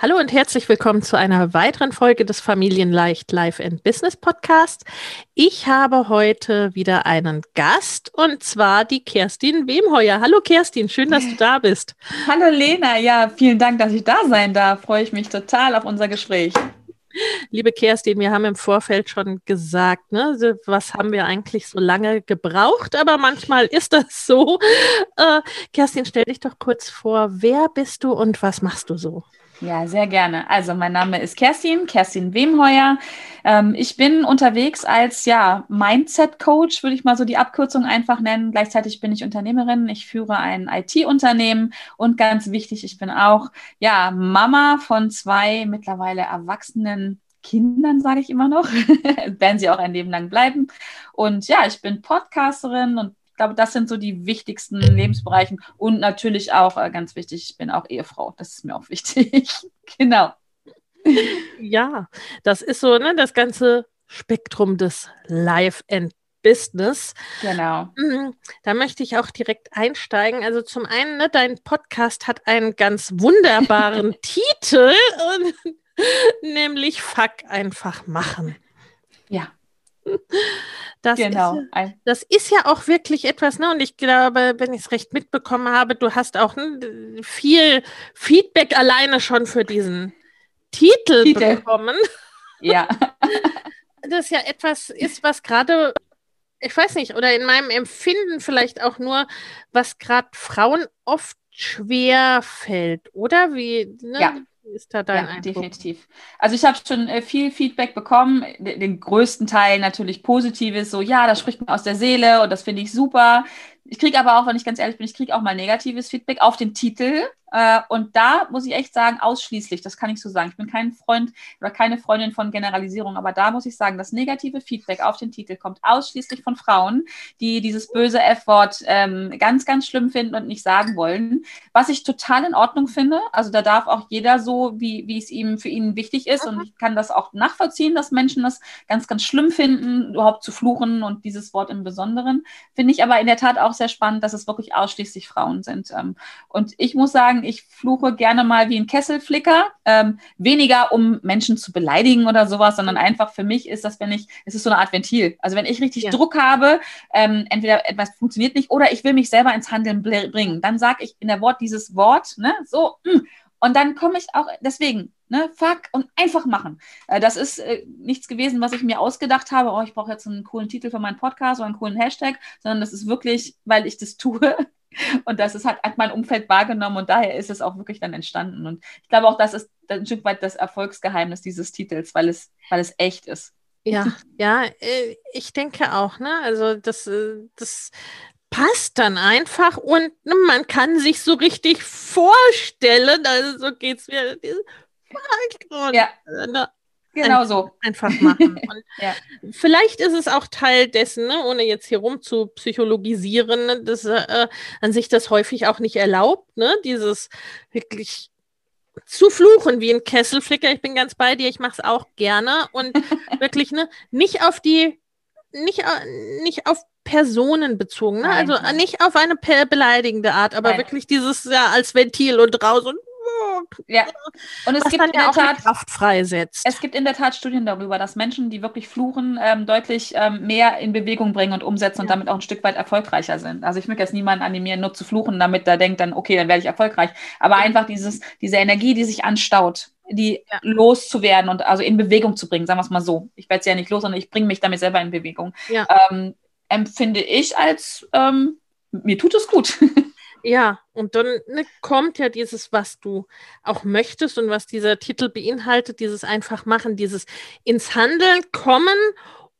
Hallo und herzlich willkommen zu einer weiteren Folge des Familienleicht Life and Business Podcast. Ich habe heute wieder einen Gast und zwar die Kerstin Wemheuer. Hallo Kerstin, schön, dass du da bist. Hallo Lena, ja, vielen Dank, dass ich da sein darf. Freue ich mich total auf unser Gespräch. Liebe Kerstin, wir haben im Vorfeld schon gesagt, ne, was haben wir eigentlich so lange gebraucht, aber manchmal ist das so. Äh, Kerstin, stell dich doch kurz vor, wer bist du und was machst du so? Ja, sehr gerne. Also mein Name ist Kerstin, Kerstin Wemheuer. Ähm, ich bin unterwegs als ja, Mindset-Coach, würde ich mal so die Abkürzung einfach nennen. Gleichzeitig bin ich Unternehmerin. Ich führe ein IT-Unternehmen und ganz wichtig, ich bin auch ja, Mama von zwei mittlerweile erwachsenen Kindern, sage ich immer noch, werden sie auch ein Leben lang bleiben. Und ja, ich bin Podcasterin und glaube, das sind so die wichtigsten Lebensbereichen. Und natürlich auch äh, ganz wichtig, ich bin auch Ehefrau. Das ist mir auch wichtig. genau. Ja, das ist so, ne, das ganze Spektrum des Life and Business. Genau. Mhm. Da möchte ich auch direkt einsteigen. Also zum einen, ne, dein Podcast hat einen ganz wunderbaren Titel, nämlich Fuck einfach machen. Ja. Das genau. Ist, das ist ja auch wirklich etwas, ne? Und ich glaube, wenn ich es recht mitbekommen habe, du hast auch ne, viel Feedback alleine schon für diesen Titel, Titel. bekommen. Ja. das ja etwas ist, was gerade, ich weiß nicht, oder in meinem Empfinden vielleicht auch nur, was gerade Frauen oft schwer fällt, oder? Wie, ne? Ja ist da dein ja, Eindruck? definitiv. Also ich habe schon äh, viel Feedback bekommen, den, den, größten Teil natürlich positives, so ja, das spricht mir aus der Seele und das finde ich super. Ich kriege aber auch, wenn ich ganz ehrlich bin, ich kriege auch mal negatives Feedback auf den Titel. Äh, und da muss ich echt sagen, ausschließlich, das kann ich so sagen. Ich bin kein Freund oder keine Freundin von Generalisierung, aber da muss ich sagen, das negative Feedback auf den Titel kommt ausschließlich von Frauen, die dieses böse F-Wort ähm, ganz, ganz schlimm finden und nicht sagen wollen. Was ich total in Ordnung finde. Also da darf auch jeder so, wie, wie es ihm für ihn wichtig ist. Und ich kann das auch nachvollziehen, dass Menschen das ganz, ganz schlimm finden, überhaupt zu fluchen und dieses Wort im Besonderen. Finde ich aber in der Tat auch sehr spannend, dass es wirklich ausschließlich Frauen sind. Ähm, und ich muss sagen, ich fluche gerne mal wie ein Kesselflicker. Ähm, weniger, um Menschen zu beleidigen oder sowas, sondern einfach für mich ist das, wenn ich, es ist so eine Art Ventil. Also wenn ich richtig ja. Druck habe, ähm, entweder etwas funktioniert nicht oder ich will mich selber ins Handeln bringen, dann sage ich in der Wort dieses Wort, ne, so, mh, mm, und dann komme ich auch, deswegen, ne, fuck und einfach machen. Äh, das ist äh, nichts gewesen, was ich mir ausgedacht habe, oh, ich brauche jetzt einen coolen Titel für meinen Podcast oder einen coolen Hashtag, sondern das ist wirklich, weil ich das tue. Und das ist halt hat mein Umfeld wahrgenommen und daher ist es auch wirklich dann entstanden. Und ich glaube auch, das ist ein Stück weit das Erfolgsgeheimnis dieses Titels, weil es, weil es echt ist. Ja, ja, äh, ich denke auch, ne? Also das, äh, das passt dann einfach und ne, man kann sich so richtig vorstellen, also so geht es mir. Ja. Genau so. Einfach machen. ja. Vielleicht ist es auch Teil dessen, ne, ohne jetzt hier rum zu psychologisieren, ne, dass äh, an sich das häufig auch nicht erlaubt, ne? Dieses wirklich zu fluchen wie ein Kesselflicker. Ich bin ganz bei dir, ich mache es auch gerne und wirklich ne, nicht auf die, nicht, äh, nicht auf Personen bezogen, ne? also nicht auf eine beleidigende Art, aber Nein. wirklich dieses ja als Ventil und raus und Ja. Und es Was gibt in ja der Tat Kraft freisetzt. es gibt in der Tat Studien darüber, dass Menschen, die wirklich fluchen, ähm, deutlich ähm, mehr in Bewegung bringen und umsetzen und Ja. damit auch ein Stück weit erfolgreicher sind. Also ich möchte jetzt niemanden animieren, nur zu fluchen, damit er denkt dann, okay, dann werde ich erfolgreich. Aber einfach dieses, diese Energie, die sich anstaut, die Ja. loszuwerden und also in Bewegung zu bringen, sagen wir es mal so. Ich werde sie ja nicht los, sondern ich bringe mich damit selber in Bewegung. Ja. Ähm, empfinde ich als, ähm, mir tut es gut. Ja, und dann ne, kommt ja dieses, was du auch möchtest und was dieser Titel beinhaltet, dieses einfach machen, dieses ins Handeln kommen,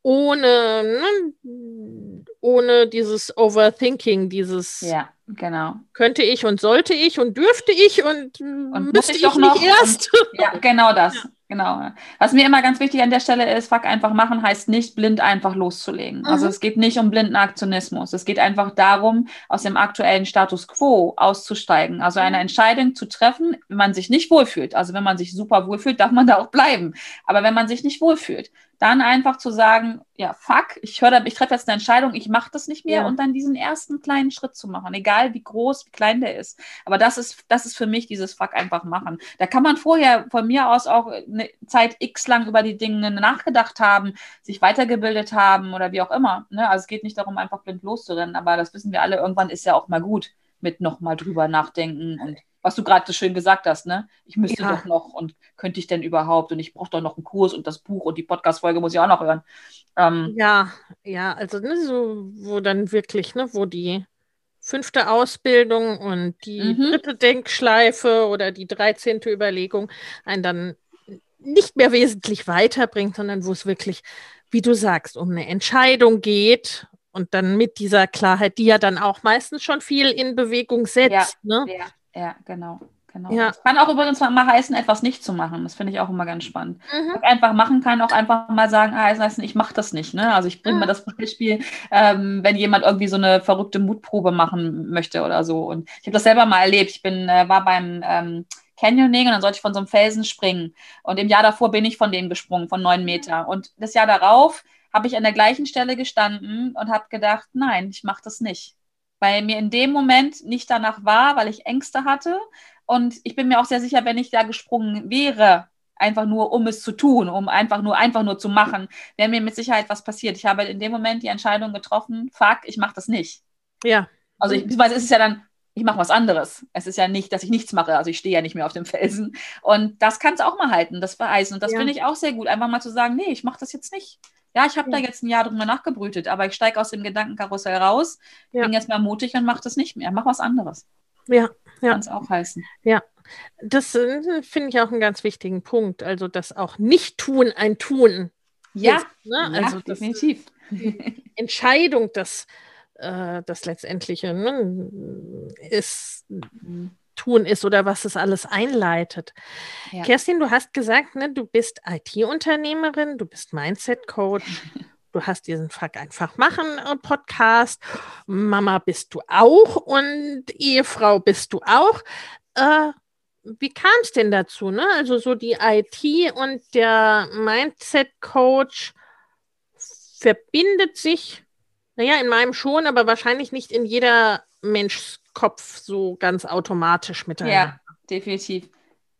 ohne, ne, ohne dieses Overthinking, dieses ja, genau. könnte ich und sollte ich und dürfte ich und, Und müsste muss ich, ich doch nicht noch erst. Ja, genau das. Genau. Was mir immer ganz wichtig an der Stelle ist, fuck einfach machen, heißt nicht blind einfach loszulegen. Also Mhm. es geht nicht um blinden Aktionismus. Es geht einfach darum, aus dem aktuellen Status quo auszusteigen. Also eine Mhm. Entscheidung zu treffen, wenn man sich nicht wohlfühlt. Also wenn man sich super wohlfühlt, darf man da auch bleiben. Aber wenn man sich nicht wohlfühlt, dann einfach zu sagen, ja, fuck, ich höre, ich treffe jetzt eine Entscheidung, ich mache das nicht mehr Ja. und dann diesen ersten kleinen Schritt zu machen, egal wie groß, wie klein der ist. Aber das ist, das ist für mich dieses Fuck einfach machen. Da kann man vorher von mir aus auch eine Zeit x lang über die Dinge nachgedacht haben, sich weitergebildet haben oder wie auch immer. Ne? Also es geht nicht darum, einfach blind loszurennen, aber das wissen wir alle, irgendwann ist ja auch mal gut mit nochmal drüber nachdenken und was du gerade so schön gesagt hast, ne? Ich müsste Ja. doch noch und könnte ich denn überhaupt und ich brauche doch noch einen Kurs und das Buch und die Podcast-Folge muss ich auch noch hören. Ähm, Ja, ja, also ne, so, wo dann wirklich, ne, wo die fünfte Ausbildung und die Mhm. dritte Denkschleife oder die dreizehnte Überlegung einen dann nicht mehr wesentlich weiterbringt, sondern wo es wirklich, wie du sagst, um eine Entscheidung geht und dann mit dieser Klarheit, die ja dann auch meistens schon viel in Bewegung setzt. Ne? Ja, ja, genau. genau. Ja. Das kann auch übrigens mal heißen, etwas nicht zu machen. Das finde ich auch immer ganz spannend. Mhm. Einfach machen kann auch einfach mal sagen, ah, heißen, heißen, ich mache das nicht. Ne? Also ich bringe Mhm. mal das Beispiel, ähm, wenn jemand irgendwie so eine verrückte Mutprobe machen möchte oder so. Und ich habe das selber mal erlebt. Ich bin, äh, war beim ähm, Canyoning und dann sollte ich von so einem Felsen springen. Und im Jahr davor bin ich von dem gesprungen, von neun Meter. Und das Jahr darauf habe ich an der gleichen Stelle gestanden und habe gedacht, nein, ich mache das nicht. Weil mir in dem Moment nicht danach war, weil ich Ängste hatte. Und ich bin mir auch sehr sicher, wenn ich da gesprungen wäre, einfach nur um es zu tun, um einfach nur einfach nur zu machen, wäre mir mit Sicherheit was passiert. Ich habe in dem Moment die Entscheidung getroffen, fuck, ich mache das nicht. Ja. Also ich, beziehungsweise ist es ja dann, ich mache was anderes. Es ist ja nicht, dass ich nichts mache. Also ich stehe ja nicht mehr auf dem Felsen. Und das kann es auch mal halten, das Vereisen. Und das Ja. finde ich auch sehr gut, einfach mal zu sagen, nee, ich mache das jetzt nicht. Ja, ich habe Ja. da jetzt ein Jahr drüber nachgebrütet, aber ich steige aus dem Gedankenkarussell raus, Ja. bin jetzt mal mutig und mache das nicht mehr. Mach was anderes. Ja, ja. Kann es auch heißen. Das äh, finde ich auch einen ganz wichtigen Punkt. Also das auch nicht tun, ein Tun. Ja, ist, ne? ja also das definitiv. Entscheidung, das, äh, das letztendliche ne, ist, tun ist oder was es alles einleitet. Ja. Kerstin, du hast gesagt, ne, du bist IT-Unternehmerin, du bist Mindset-Coach, du hast diesen Fuck einfach machen äh, Podcast, Mama bist du auch und Ehefrau bist du auch. Äh, wie kam es denn dazu? Ne? Also so die IT und der Mindset-Coach verbindet sich, naja, in meinem schon, aber wahrscheinlich nicht in jeder Menschs Kopf so ganz automatisch miteinander. Ja, definitiv.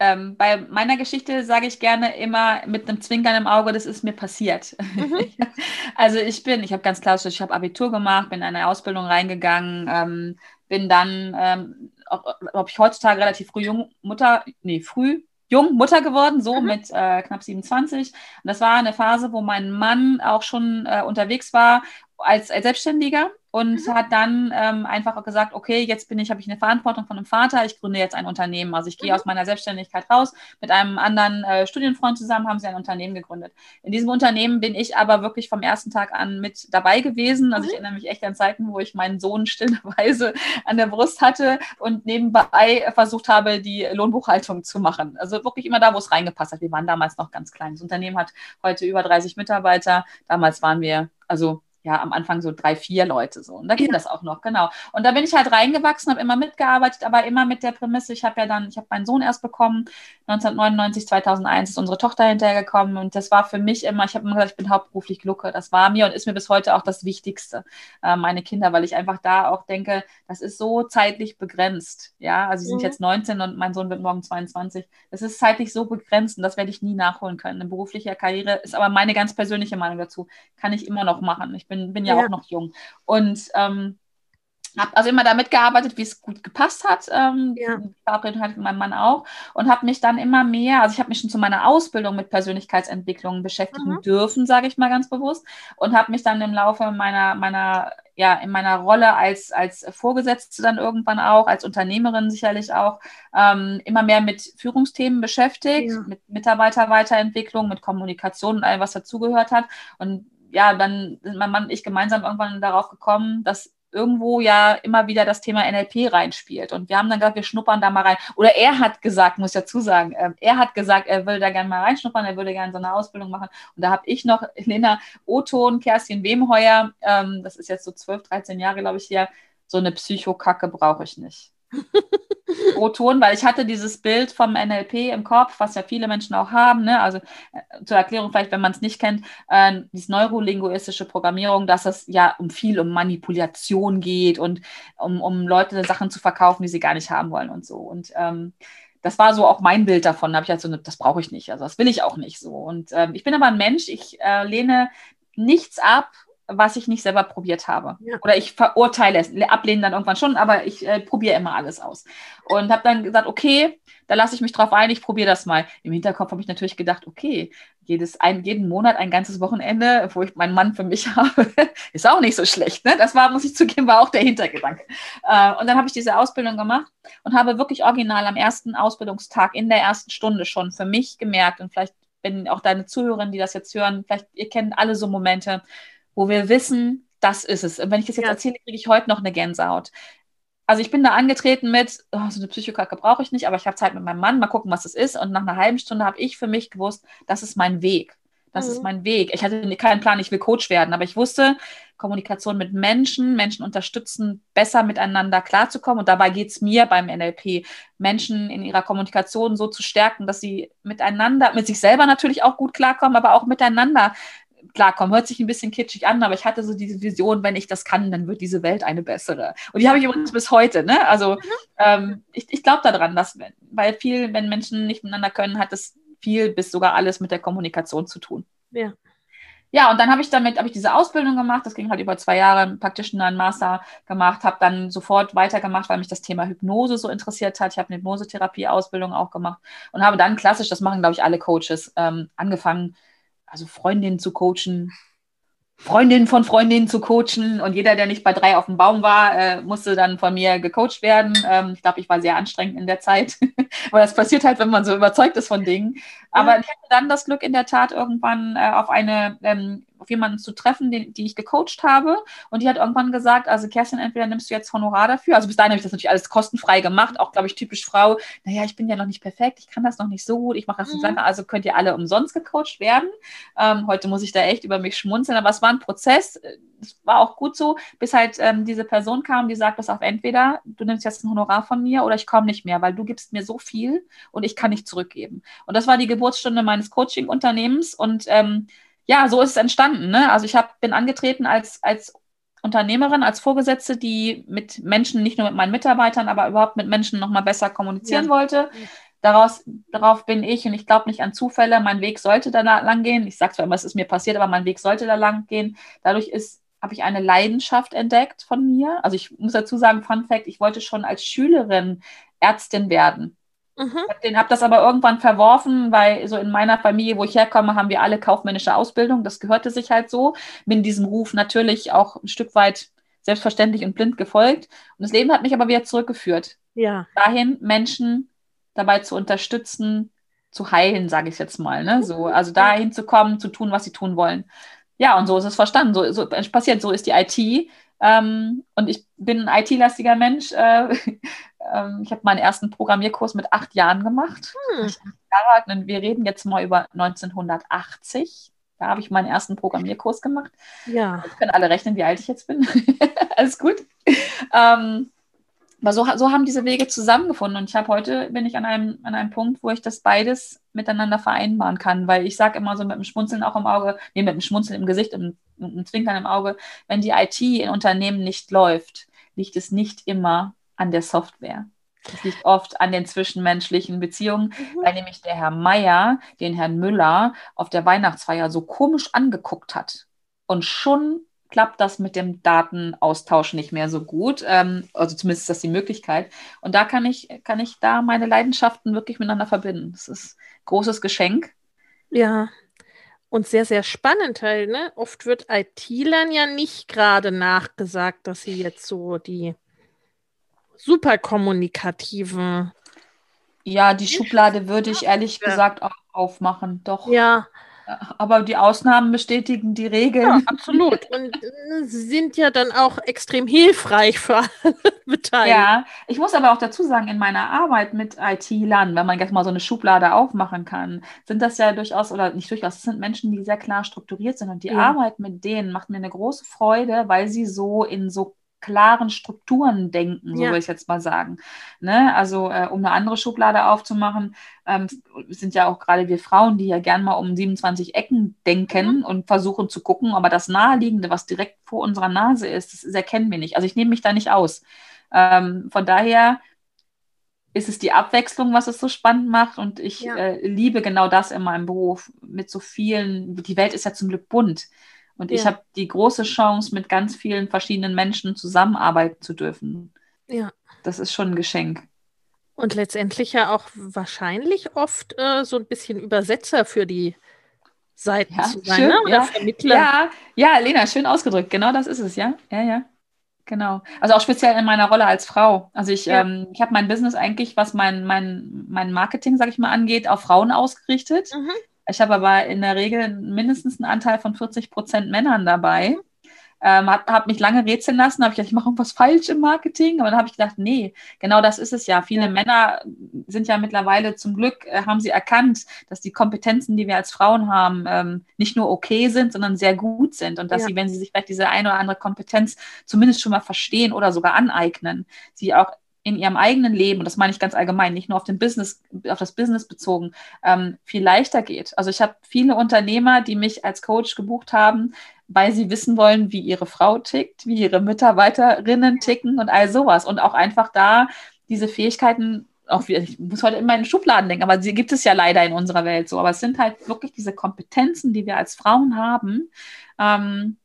Ähm, bei meiner Geschichte sage ich gerne immer mit einem Zwinkern im Auge, das ist mir passiert. Mhm. also ich bin, ich habe ganz klar, ich habe Abitur gemacht, bin in eine Ausbildung reingegangen, ähm, bin dann, ähm, ob ich heutzutage relativ früh jung Mutter, nee, früh jung Mutter geworden, so Mhm. mit äh, knapp 27. Und das war eine Phase, wo mein Mann auch schon äh, unterwegs war als, als Selbstständiger und Mhm. hat dann ähm, einfach auch gesagt, okay, jetzt bin ich, habe ich eine Verantwortung von einem Vater, ich gründe jetzt ein Unternehmen. Also ich gehe Mhm. aus meiner Selbstständigkeit raus. Mit einem anderen äh, Studienfreund zusammen haben sie ein Unternehmen gegründet. In diesem Unternehmen bin ich aber wirklich vom ersten Tag an mit dabei gewesen. Also ich Mhm. erinnere mich echt an Zeiten, wo ich meinen Sohn stillerweise an der Brust hatte und nebenbei versucht habe, die Lohnbuchhaltung zu machen. Also wirklich immer da, wo es reingepasst hat. Wir waren damals noch ganz klein. Das Unternehmen hat heute über 30 Mitarbeiter. Damals waren wir, also ja, am Anfang so drei, vier Leute so. Und da geht ja. das auch noch, genau. Und da bin ich halt reingewachsen, habe immer mitgearbeitet, aber immer mit der Prämisse, ich habe ja dann, ich habe meinen Sohn erst bekommen, 1999, 2001 ist unsere Tochter hinterhergekommen und das war für mich immer, ich habe immer gesagt, ich bin hauptberuflich Glucke. Das war mir und ist mir bis heute auch das Wichtigste, äh, meine Kinder, weil ich einfach da auch denke, das ist so zeitlich begrenzt. Ja, also sie sind mhm. jetzt 19 und mein Sohn wird morgen 22. Das ist zeitlich so begrenzt und das werde ich nie nachholen können. Eine berufliche Karriere ist aber meine ganz persönliche Meinung dazu, kann ich immer noch machen. Ich bin, bin ja, ja. auch noch jung. Und ähm, habe also immer damit gearbeitet, wie es gut gepasst hat. Ähm, ja. Verabredung hatte mein Mann auch. Und habe mich dann immer mehr, also ich habe mich schon zu meiner Ausbildung mit Persönlichkeitsentwicklung beschäftigen mhm. dürfen, sage ich mal ganz bewusst. Und habe mich dann im Laufe meiner, meiner, ja, in meiner Rolle als, als Vorgesetzte dann irgendwann auch, als Unternehmerin sicherlich auch, ähm, immer mehr mit Führungsthemen beschäftigt, ja. mit Mitarbeiterweiterentwicklung, mit Kommunikation und allem, was dazugehört hat. Und ja, dann sind mein Mann und ich gemeinsam irgendwann darauf gekommen, dass irgendwo ja immer wieder das Thema NLP reinspielt. Und wir haben dann gesagt, wir schnuppern da mal rein. Oder er hat gesagt, muss ich dazu sagen, äh, er hat gesagt, er will da gerne mal reinschnuppern, er würde gerne so eine Ausbildung machen. Und da habe ich noch Lena Oton, Kerstin Wemheuer, ähm, das ist jetzt so 12, 13 Jahre, glaube ich, hier, so eine Psychokacke brauche ich nicht. O-Ton, weil ich hatte dieses Bild vom NLP im Kopf, was ja viele Menschen auch haben. Ne? Also äh, zur Erklärung vielleicht, wenn man es nicht kennt, äh, diese neurolinguistische Programmierung, dass es ja um viel um Manipulation geht und um, um Leute Sachen zu verkaufen, die sie gar nicht haben wollen und so. Und ähm, das war so auch mein Bild davon. Da habe ich halt so, das brauche ich nicht. Also das will ich auch nicht so. Und ähm, ich bin aber ein Mensch, ich äh, lehne nichts ab, was ich nicht selber probiert habe. Ja. Oder ich verurteile es, ablehnen dann irgendwann schon, aber ich äh, probiere immer alles aus. Und habe dann gesagt, okay, da lasse ich mich drauf ein, ich probiere das mal. Im Hinterkopf habe ich natürlich gedacht, okay, jedes, ein, jeden Monat ein ganzes Wochenende, wo ich meinen Mann für mich habe, ist auch nicht so schlecht. Ne? Das war, muss ich zugeben, war auch der Hintergedanke. Äh, und dann habe ich diese Ausbildung gemacht und habe wirklich original am ersten Ausbildungstag in der ersten Stunde schon für mich gemerkt und vielleicht, wenn auch deine Zuhörerinnen, die das jetzt hören, vielleicht ihr kennt alle so Momente, wo wir wissen, das ist es. Und wenn ich das jetzt ja. erzähle, kriege ich heute noch eine Gänsehaut. Also ich bin da angetreten mit, oh, so eine Psychokacke brauche ich nicht, aber ich habe Zeit mit meinem Mann, mal gucken, was das ist. Und nach einer halben Stunde habe ich für mich gewusst, das ist mein Weg. Das mhm. ist mein Weg. Ich hatte keinen Plan, ich will Coach werden, aber ich wusste, Kommunikation mit Menschen, Menschen unterstützen, besser miteinander klarzukommen. Und dabei geht es mir beim NLP, Menschen in ihrer Kommunikation so zu stärken, dass sie miteinander, mit sich selber natürlich auch gut klarkommen, aber auch miteinander klarkommen. Hört sich ein bisschen kitschig an, aber ich hatte so diese Vision, wenn ich das kann, dann wird diese Welt eine bessere. Und die habe ich übrigens bis heute. Ne? Also mhm. ähm, ich, ich glaube daran, dass, weil viel, wenn Menschen nicht miteinander können, hat das viel bis sogar alles mit der Kommunikation zu tun. Ja. Ja, und dann habe ich damit, habe ich diese Ausbildung gemacht, das ging halt über zwei Jahre, praktisch einen Master gemacht, habe dann sofort weitergemacht, weil mich das Thema Hypnose so interessiert hat. Ich habe eine Hypnosetherapie-Ausbildung auch gemacht und habe dann klassisch, das machen, glaube ich, alle Coaches, ähm, angefangen, also Freundinnen zu coachen, Freundinnen von Freundinnen zu coachen und jeder, der nicht bei drei auf dem Baum war, äh, musste dann von mir gecoacht werden. Ähm, ich glaube, ich war sehr anstrengend in der Zeit, weil das passiert halt, wenn man so überzeugt ist von Dingen. Aber ich hatte dann das Glück in der Tat irgendwann äh, auf eine ähm, auf jemanden zu treffen, den, die ich gecoacht habe. Und die hat irgendwann gesagt, also Kerstin, entweder nimmst du jetzt Honorar dafür. Also bis dahin habe ich das natürlich alles kostenfrei gemacht, auch, glaube ich, typisch Frau. Naja, ich bin ja noch nicht perfekt, ich kann das noch nicht so gut, ich mache das nicht mhm. lange, also könnt ihr alle umsonst gecoacht werden. Ähm, heute muss ich da echt über mich schmunzeln, aber es war ein Prozess, es war auch gut so, bis halt ähm, diese Person kam, die sagt, das auf entweder du nimmst jetzt ein Honorar von mir oder ich komme nicht mehr, weil du gibst mir so viel und ich kann nicht zurückgeben. Und das war die Geburtsstunde meines Coaching-Unternehmens und ähm, ja, so ist es entstanden. Ne? Also ich hab, bin angetreten als, als Unternehmerin, als Vorgesetzte, die mit Menschen, nicht nur mit meinen Mitarbeitern, aber überhaupt mit Menschen nochmal besser kommunizieren ja. wollte. Daraus, darauf bin ich und ich glaube nicht an Zufälle. Mein Weg sollte da lang gehen. Ich sage zwar immer, es ist mir passiert, aber mein Weg sollte da lang gehen. Dadurch ist habe ich eine Leidenschaft entdeckt von mir. Also ich muss dazu sagen, Fun Fact, ich wollte schon als Schülerin Ärztin werden. Mhm. Den habe das aber irgendwann verworfen, weil so in meiner Familie, wo ich herkomme, haben wir alle kaufmännische Ausbildung. Das gehörte sich halt so. Bin diesem Ruf natürlich auch ein Stück weit selbstverständlich und blind gefolgt. Und das Leben hat mich aber wieder zurückgeführt. Ja. Dahin, Menschen dabei zu unterstützen, zu heilen, sage ich jetzt mal. Ne? So, also dahin zu kommen, zu tun, was sie tun wollen. Ja, und so ist es verstanden. So, so passiert, so ist die IT. Ähm, und ich bin ein IT-lastiger Mensch. Äh, ähm, ich habe meinen ersten Programmierkurs mit acht Jahren gemacht. Hm. Wir reden jetzt mal über 1980. Da habe ich meinen ersten Programmierkurs gemacht. Ja. Jetzt können alle rechnen, wie alt ich jetzt bin. Alles gut. Ähm, aber so, so haben diese Wege zusammengefunden. Und ich habe heute, bin ich an einem, an einem Punkt, wo ich das beides miteinander vereinbaren kann. Weil ich sage immer so mit dem Schmunzeln auch im Auge, nee, mit dem Schmunzeln im Gesicht, und einem Zwinkern im Auge, wenn die IT in Unternehmen nicht läuft, liegt es nicht immer an der Software. Es liegt oft an den zwischenmenschlichen Beziehungen, mhm. weil nämlich der Herr Meier den Herrn Müller auf der Weihnachtsfeier so komisch angeguckt hat. Und schon klappt das mit dem Datenaustausch nicht mehr so gut. Ähm, also zumindest ist das die Möglichkeit. Und da kann ich, kann ich da meine Leidenschaften wirklich miteinander verbinden. Das ist ein großes Geschenk. Ja. Und sehr, sehr spannend halt, ne? Oft wird IT-Lern ja nicht gerade nachgesagt, dass sie jetzt so die super kommunikativen. Ja, die Schublade würde ich ehrlich ja. gesagt auch aufmachen, doch. Ja. Aber die Ausnahmen bestätigen die Regeln. Ja, absolut. Und äh, sind ja dann auch extrem hilfreich für alle Beteiligten. Ja, ich muss aber auch dazu sagen, in meiner Arbeit mit IT-Lern, wenn man jetzt mal so eine Schublade aufmachen kann, sind das ja durchaus, oder nicht durchaus, das sind Menschen, die sehr klar strukturiert sind. Und die ja. Arbeit mit denen macht mir eine große Freude, weil sie so in so klaren Strukturen denken, so ja. will ich jetzt mal sagen. Ne? Also äh, um eine andere Schublade aufzumachen, ähm, sind ja auch gerade wir Frauen, die ja gern mal um 27 Ecken denken mhm. und versuchen zu gucken, aber das Naheliegende, was direkt vor unserer Nase ist, das, das erkennen wir nicht. Also ich nehme mich da nicht aus. Ähm, von daher ist es die Abwechslung, was es so spannend macht. Und ich ja. äh, liebe genau das in meinem Beruf mit so vielen, die Welt ist ja zum Glück bunt. Und ja. ich habe die große Chance, mit ganz vielen verschiedenen Menschen zusammenarbeiten zu dürfen. Ja. Das ist schon ein Geschenk. Und letztendlich ja auch wahrscheinlich oft äh, so ein bisschen Übersetzer für die Seiten ja, zu sein, schön, ne? oder ja. Vermittler. Ja, ja, Lena, schön ausgedrückt. Genau das ist es, ja. Ja, ja. Genau. Also auch speziell in meiner Rolle als Frau. Also ich, ja. ähm, ich habe mein Business eigentlich, was mein, mein, mein Marketing, sag ich mal, angeht, auf Frauen ausgerichtet. Mhm. Ich habe aber in der Regel mindestens einen Anteil von 40 Prozent Männern dabei. Ähm, habe hab mich lange rätseln lassen, habe ich gedacht, ich mache irgendwas falsch im Marketing, aber dann habe ich gedacht, nee, genau das ist es ja. Viele ja. Männer sind ja mittlerweile zum Glück, äh, haben sie erkannt, dass die Kompetenzen, die wir als Frauen haben, ähm, nicht nur okay sind, sondern sehr gut sind und dass ja. sie, wenn sie sich vielleicht diese eine oder andere Kompetenz zumindest schon mal verstehen oder sogar aneignen, sie auch in ihrem eigenen Leben, und das meine ich ganz allgemein, nicht nur auf, den Business, auf das Business bezogen, ähm, viel leichter geht. Also ich habe viele Unternehmer, die mich als Coach gebucht haben, weil sie wissen wollen, wie ihre Frau tickt, wie ihre Mitarbeiterinnen ticken und all sowas. Und auch einfach da diese Fähigkeiten, auch ich muss heute immer in Schubladen denken, aber sie gibt es ja leider in unserer Welt so. Aber es sind halt wirklich diese Kompetenzen, die wir als Frauen haben, ähm,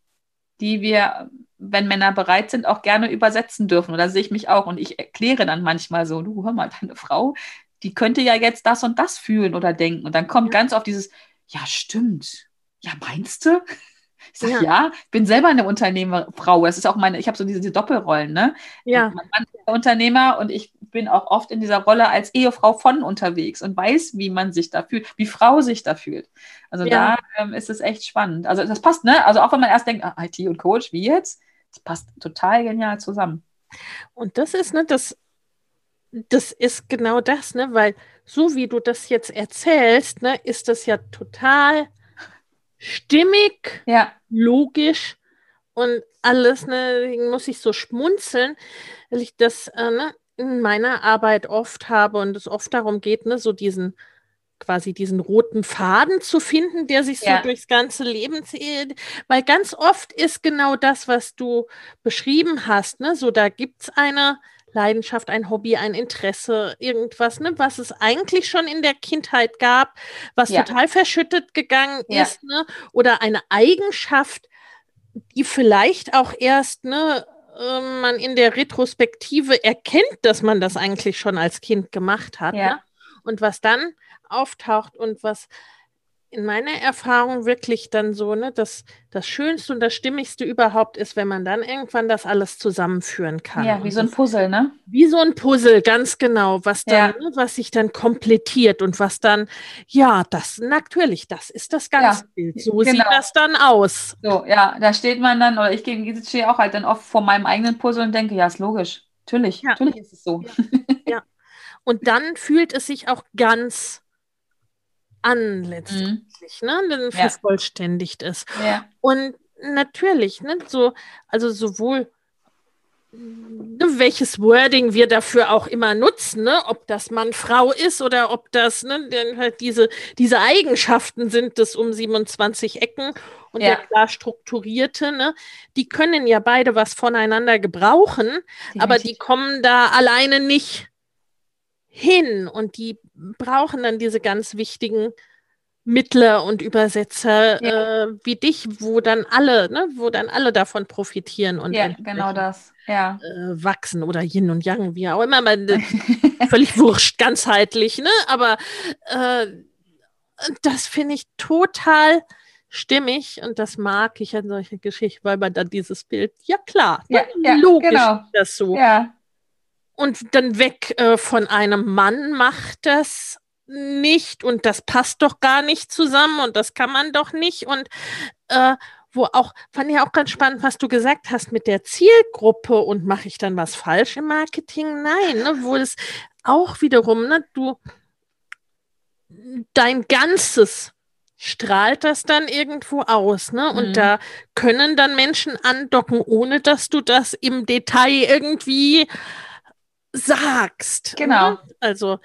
die wir wenn Männer bereit sind, auch gerne übersetzen dürfen. Und da sehe ich mich auch. Und ich erkläre dann manchmal so, du hör mal, deine Frau, die könnte ja jetzt das und das fühlen oder denken. Und dann kommt ja. ganz oft dieses, ja, stimmt. Ja, meinst du? Ich sage, ja. ja, ich bin selber eine Unternehmerfrau. Das ist auch meine, ich habe so diese, diese, Doppelrollen, ne? Ja. Mein Mann ist Unternehmer und ich bin auch oft in dieser Rolle als Ehefrau von unterwegs und weiß, wie man sich da fühlt, wie Frau sich da fühlt. Also ja. da ähm, ist es echt spannend. Also das passt, ne? Also auch wenn man erst denkt, ah, IT und Coach, wie jetzt? Das passt total genial zusammen. Und das ist, ne, das, das ist genau das, ne, weil so wie du das jetzt erzählst, ne, ist das ja total stimmig, ja. logisch und alles, ne, muss ich so schmunzeln, weil ich das äh, ne, in meiner Arbeit oft habe und es oft darum geht, ne, so diesen quasi diesen roten Faden zu finden, der sich so ja. durchs ganze Leben zählt. Weil ganz oft ist genau das, was du beschrieben hast, ne? So, da gibt es eine Leidenschaft, ein Hobby, ein Interesse, irgendwas, ne, was es eigentlich schon in der Kindheit gab, was ja. total verschüttet gegangen ja. ist, ne? Oder eine Eigenschaft, die vielleicht auch erst, ne, äh, man in der Retrospektive erkennt, dass man das eigentlich schon als Kind gemacht hat. Ja. Ne? Und was dann auftaucht und was in meiner Erfahrung wirklich dann so, ne, das, das Schönste und das Stimmigste überhaupt ist, wenn man dann irgendwann das alles zusammenführen kann. Ja, wie so ein Puzzle, ne? Wie so ein Puzzle, ganz genau, was dann, ja. ne, was sich dann komplettiert und was dann, ja, das natürlich, das ist das ganze ja, Bild. So genau. sieht das dann aus. So, ja, da steht man dann, oder ich stehe auch halt dann oft vor meinem eigenen Puzzle und denke, ja, ist logisch. Natürlich, ja. natürlich ist es so. Ja. Und dann fühlt es sich auch ganz an letztendlich, mhm. ne? Dann vervollständigt ja. ist. Ja. Und natürlich, ne, so, also sowohl welches Wording wir dafür auch immer nutzen, ne? ob das Mann, Frau ist oder ob das ne, halt diese, diese Eigenschaften sind des um 27 Ecken und ja. der klar strukturierte, ne? die können ja beide was voneinander gebrauchen, Definitiv. aber die kommen da alleine nicht hin und die brauchen dann diese ganz wichtigen Mittler und Übersetzer ja. äh, wie dich, wo dann alle, ne, wo dann alle davon profitieren und ja, genau das, ja. Äh, wachsen oder Yin und Yang, wie auch immer, man, völlig wurscht, ganzheitlich, ne? Aber äh, das finde ich total stimmig und das mag ich an solchen Geschichten, weil man dann dieses Bild, ja klar, ja, ja logisch genau. das so. Ja. Und dann weg äh, von einem Mann macht das nicht und das passt doch gar nicht zusammen und das kann man doch nicht und äh, wo auch, fand ich auch ganz spannend, was du gesagt hast mit der Zielgruppe und mache ich dann was falsch im Marketing? Nein, ne, wo es auch wiederum, ne, du, dein Ganzes strahlt das dann irgendwo aus, ne? Und mhm. da können dann Menschen andocken, ohne dass du das im Detail irgendwie sagst. Genau. Ne? Also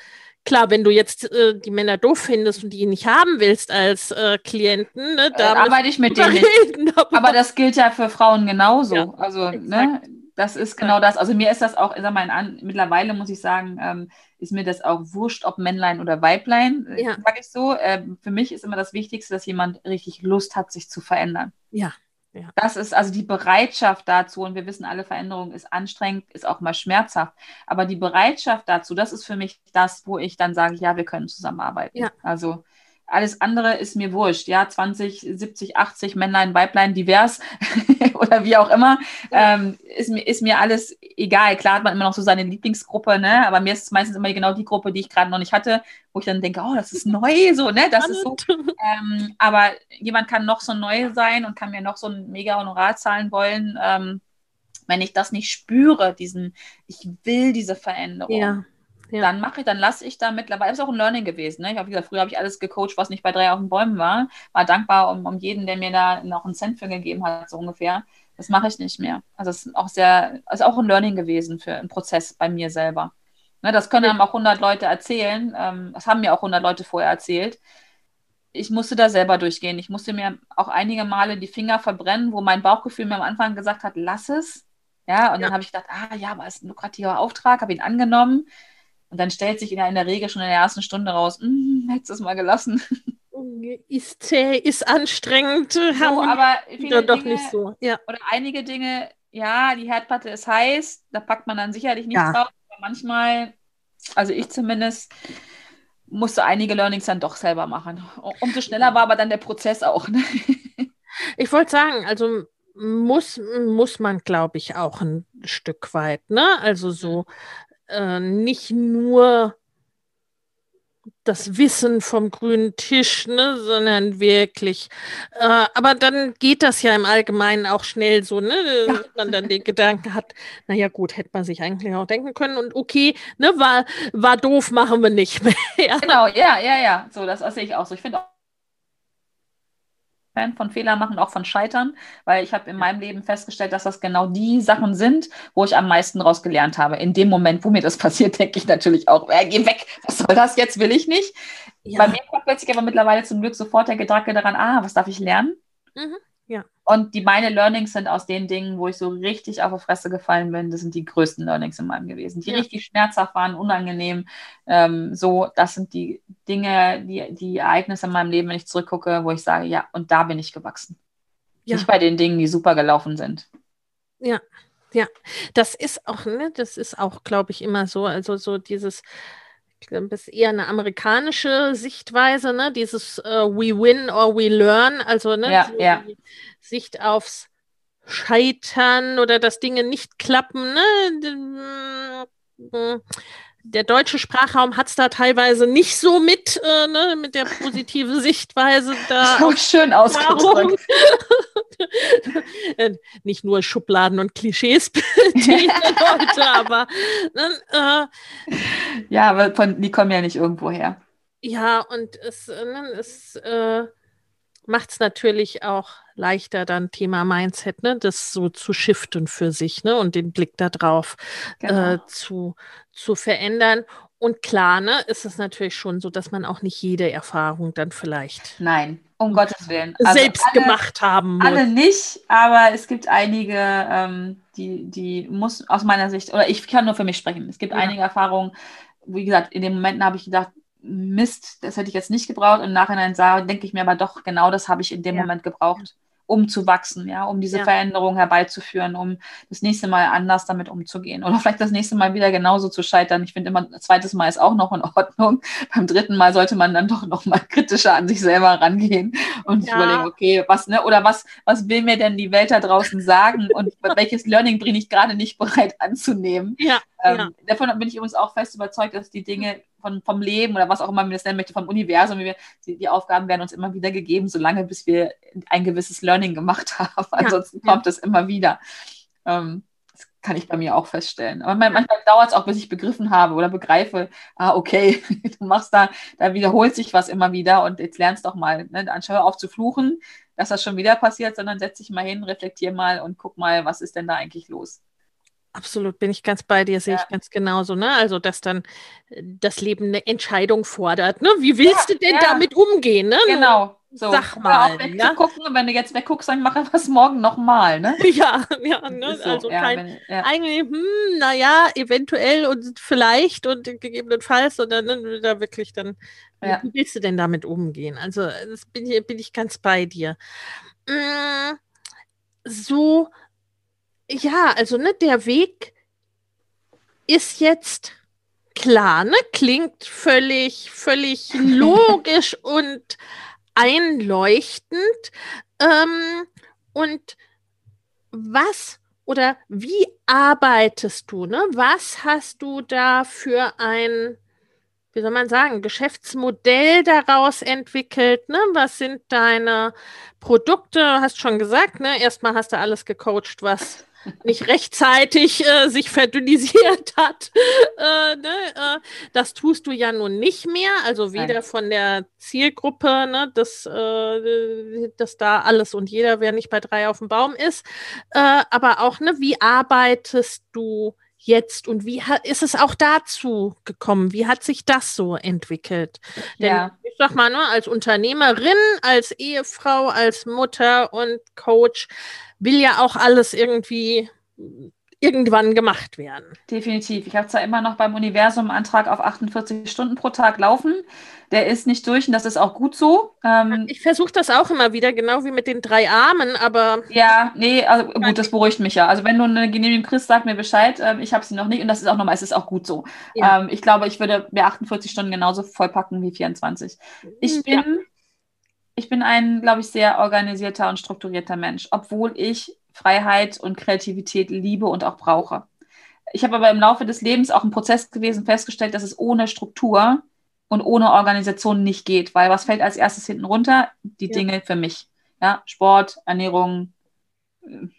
Klar, wenn du jetzt äh, die Männer doof findest und die nicht haben willst als äh, Klienten, ne, da äh, arbeite ich mit denen nicht. Aber, das gilt ja für Frauen genauso. Ja, also, ne, das ist genau das. Also mir ist das auch, sag mal, an, mittlerweile muss ich sagen, ähm, ist mir das auch wurscht, ob Männlein oder Weiblein, äh, ja. sage ich so. Äh, für mich ist immer das Wichtigste, dass jemand richtig Lust hat, sich zu verändern. Ja. Ja. Das ist also die Bereitschaft dazu, und wir wissen alle, Veränderung ist anstrengend, ist auch mal schmerzhaft. Aber die Bereitschaft dazu, das ist für mich das, wo ich dann sage, ja, wir können zusammenarbeiten. Ja. Also alles andere ist mir wurscht. Ja, 20, 70, 80 Männlein, Weiblein, divers oder wie auch immer. Ähm, ist, mir, ist mir alles egal. Klar hat man immer noch so seine Lieblingsgruppe, ne? aber mir ist es meistens immer genau die Gruppe, die ich gerade noch nicht hatte, wo ich dann denke, oh, das ist neu, so, ne? Das ist so. Ähm, aber jemand kann noch so neu sein und kann mir noch so ein mega Honorar zahlen wollen. Ähm, wenn ich das nicht spüre, diesen, ich will diese Veränderung. Ja ja. dann mache ich, dann lasse ich da mittlerweile, ist auch ein Learning gewesen. Ne? Ich habe gesagt, früher habe ich alles gecoacht, was nicht bei drei auf den Bäumen war. War dankbar um, um jeden, der mir da noch einen Cent für gegeben hat, so ungefähr. Das mache ich nicht mehr. Also es ist auch sehr, ist auch ein Learning gewesen für einen Prozess bei mir selber. Ne, das können einem auch 100 Leute erzählen. Ähm, das haben mir auch 100 Leute vorher erzählt. Ich musste da selber durchgehen. Ich musste mir auch einige Male die Finger verbrennen, wo mein Bauchgefühl mir am Anfang gesagt hat, lass es. Ja, und ja. dann habe ich gedacht, ah ja, aber es ist ein lukrativer Auftrag, habe ihn angenommen. Und dann stellt sich in der, in der Regel schon in der ersten Stunde raus, hm, hättest du es mal gelassen. Ist zäh, ist anstrengend. So, aber viele doch Dinge, nicht so. Ja. Oder einige Dinge, ja, die Herdplatte ist heiß, da packt man dann sicherlich nichts ja. drauf. Aber manchmal, also ich zumindest, musste einige Learnings dann doch selber machen. Umso schneller war aber dann der Prozess auch. Ne? Ich wollte sagen, also muss, muss man, glaube ich, auch ein Stück weit, ne? Also so äh, nicht nur das Wissen vom grünen Tisch, ne, sondern wirklich. Äh, aber dann geht das ja im Allgemeinen auch schnell so, ne, ja. dass man dann den Gedanken hat, naja gut, hätte man sich eigentlich auch denken können und okay, ne, war, war doof, machen wir nicht mehr. Genau, ja, ja, ja, so, das, das sehe ich auch so. Ich finde auch Fan von Fehler machen, auch von Scheitern, weil ich habe in meinem Leben festgestellt, dass das genau die Sachen sind, wo ich am meisten daraus gelernt habe. In dem Moment, wo mir das passiert, denke ich natürlich auch, äh, geh weg, was soll das jetzt, will ich nicht. Ja. Bei mir kommt plötzlich aber mittlerweile zum Glück sofort der Gedanke daran, ah, was darf ich lernen? Mhm. Ja. Und die meine Learnings sind aus den Dingen, wo ich so richtig auf die Fresse gefallen bin, das sind die größten Learnings in meinem gewesen, die ja. richtig schmerzhaft waren, unangenehm. Ähm, so, das sind die Dinge, die, die Ereignisse in meinem Leben, wenn ich zurückgucke, wo ich sage, ja, und da bin ich gewachsen. Ja. Nicht bei den Dingen, die super gelaufen sind. Ja, ja, das ist auch, ne, das ist auch, glaube ich, immer so. Also so dieses, das ist eher eine amerikanische Sichtweise, ne? Dieses uh, We win or we learn, also ne, ja, ja. Sicht aufs Scheitern oder dass Dinge nicht klappen. Ne? Der deutsche Sprachraum hat es da teilweise nicht so mit, äh, ne, mit der positiven Sichtweise. Da auch schön ausgedrückt. Äh, nicht nur Schubladen und Klischees bedienen Leute, aber ne, äh, ja, aber von, die kommen ja nicht irgendwo her. Ja, und es, ne, es äh, macht es natürlich auch leichter, dann Thema Mindset, ne, das so zu shiften für sich, ne, und den Blick darauf genau. äh, zu, zu verändern. Und klar, ne, ist es natürlich schon so, dass man auch nicht jede Erfahrung dann vielleicht. Nein, um Gottes Willen. Also selbst alle, gemacht haben muss. Alle nicht, aber es gibt einige, ähm, die, die muss aus meiner Sicht, oder ich kann nur für mich sprechen. Es gibt ja. einige Erfahrungen, wie gesagt, in den Momenten habe ich gedacht, Mist, das hätte ich jetzt nicht gebraucht. Im Nachhinein sage, denke ich mir aber doch, genau das habe ich in dem ja. Moment gebraucht um zu wachsen, ja, um diese ja. Veränderung herbeizuführen, um das nächste Mal anders damit umzugehen. Oder vielleicht das nächste Mal wieder genauso zu scheitern. Ich finde immer, ein zweites Mal ist auch noch in Ordnung. Beim dritten Mal sollte man dann doch noch mal kritischer an sich selber rangehen und ja. überlegen, okay, was, ne, oder was, was will mir denn die Welt da draußen sagen und welches Learning bin ich gerade nicht bereit anzunehmen? Ja. Ähm. Davon bin ich übrigens auch fest überzeugt, dass die Dinge von, vom Leben oder was auch immer man das nennen möchte, vom Universum, wir, die, die, Aufgaben werden uns immer wieder gegeben, solange bis wir ein gewisses Learning gemacht haben. Ansonsten ja, kommt es immer wieder. Ähm, das kann ich bei mir auch feststellen. Aber manchmal dauert es auch, bis ich begriffen habe oder begreife, ah, okay, du machst da, da wiederholt sich was immer wieder und jetzt lernst doch mal, ne, anstatt auf zu fluchen, dass das schon wieder passiert, sondern setz dich mal hin, reflektier mal und guck mal, was ist denn da eigentlich los. Absolut, bin ich ganz bei dir, sehe ja. ich ganz genauso. Ne? Also, dass dann äh, das Leben eine Entscheidung fordert. Ne? Wie willst ja, du denn ja. damit umgehen? Ne? Genau. So, Sag mal. Auch gucken, wenn du jetzt wegguckst, dann mache ich was morgen nochmal. Ne? Ja, ja, ne? So, also kein, wenn, eigentlich, hm, naja, eventuell und vielleicht und gegebenenfalls, sondern ne, da wirklich dann, wie willst du denn damit umgehen? Also, das bin ich, bin ich ganz bei dir. Mm, so ja, also ne, der Weg ist jetzt klar, ne? Klingt völlig, völlig logisch und einleuchtend. Ähm, und was oder wie arbeitest du? Ne? Was hast du da für ein, wie soll man sagen, Geschäftsmodell daraus entwickelt? Ne? Was sind deine Produkte? Hast schon gesagt, ne? Erstmal hast du alles gecoacht, was nicht rechtzeitig äh, sich verdünnisiert hat. Äh, ne? äh, das tust du ja nun nicht mehr, also weder Nein. von der Zielgruppe, ne, dass, äh, dass da alles und jeder, wer nicht bei drei auf dem Baum ist, äh, aber auch, ne, wie arbeitest du jetzt und wie ist es auch dazu gekommen? Wie hat sich das so entwickelt? Ja. Denn ich sag mal, ne, als Unternehmerin, als Ehefrau, als Mutter und Coach will ja auch alles irgendwie irgendwann gemacht werden. Definitiv. Ich habe zwar immer noch beim Universum einen Antrag auf 48 Stunden pro Tag laufen. Der ist nicht durch und das ist auch gut so. Ähm, ich versuche das auch immer wieder, genau wie mit den drei Armen, aber. Ja, nee, also gut, das beruhigt mich ja. Also wenn du eine Genehmigung kriegst, sag mir Bescheid. Ähm, ich habe sie noch nicht und das ist auch normal, es ist auch gut so. Ja. Ähm, ich glaube, ich würde mir 48 Stunden genauso vollpacken wie 24. Ich hm, bin. Ja. Ich bin ein, glaube ich, sehr organisierter und strukturierter Mensch, obwohl ich Freiheit und Kreativität liebe und auch brauche. Ich habe aber im Laufe des Lebens auch einen Prozess gewesen, festgestellt, dass es ohne Struktur und ohne Organisation nicht geht, weil was fällt als erstes hinten runter? Die ja. Dinge für mich. Ja, Sport, Ernährung,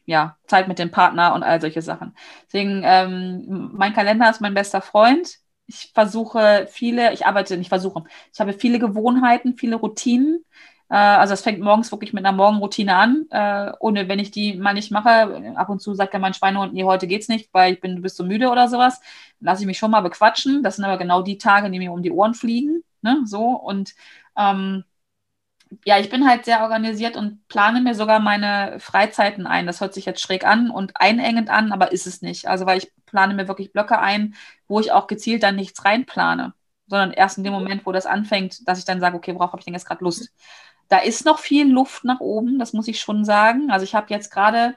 ja, Zeit mit dem Partner und all solche Sachen. Deswegen, ähm, mein Kalender ist mein bester Freund. Ich versuche viele, ich arbeite, nicht versuche, ich habe viele Gewohnheiten, viele Routinen, äh, also es fängt morgens wirklich mit einer Morgenroutine an. Äh, ohne wenn ich die mal nicht mache, ab und zu sagt ja mein Schweinehund, nee, heute geht's nicht, weil ich bin, du bist so müde oder sowas. Lasse ich mich schon mal bequatschen. Das sind aber genau die Tage, die mir um die Ohren fliegen. Ne? So und ähm, ja, ich bin halt sehr organisiert und plane mir sogar meine Freizeiten ein. Das hört sich jetzt schräg an und einengend an, aber ist es nicht. Also, weil ich plane mir wirklich Blöcke ein, wo ich auch gezielt dann nichts reinplane, sondern erst in dem Moment, wo das anfängt, dass ich dann sage, okay, worauf habe ich denn jetzt gerade Lust? Da ist noch viel Luft nach oben, das muss ich schon sagen. Also ich habe jetzt gerade,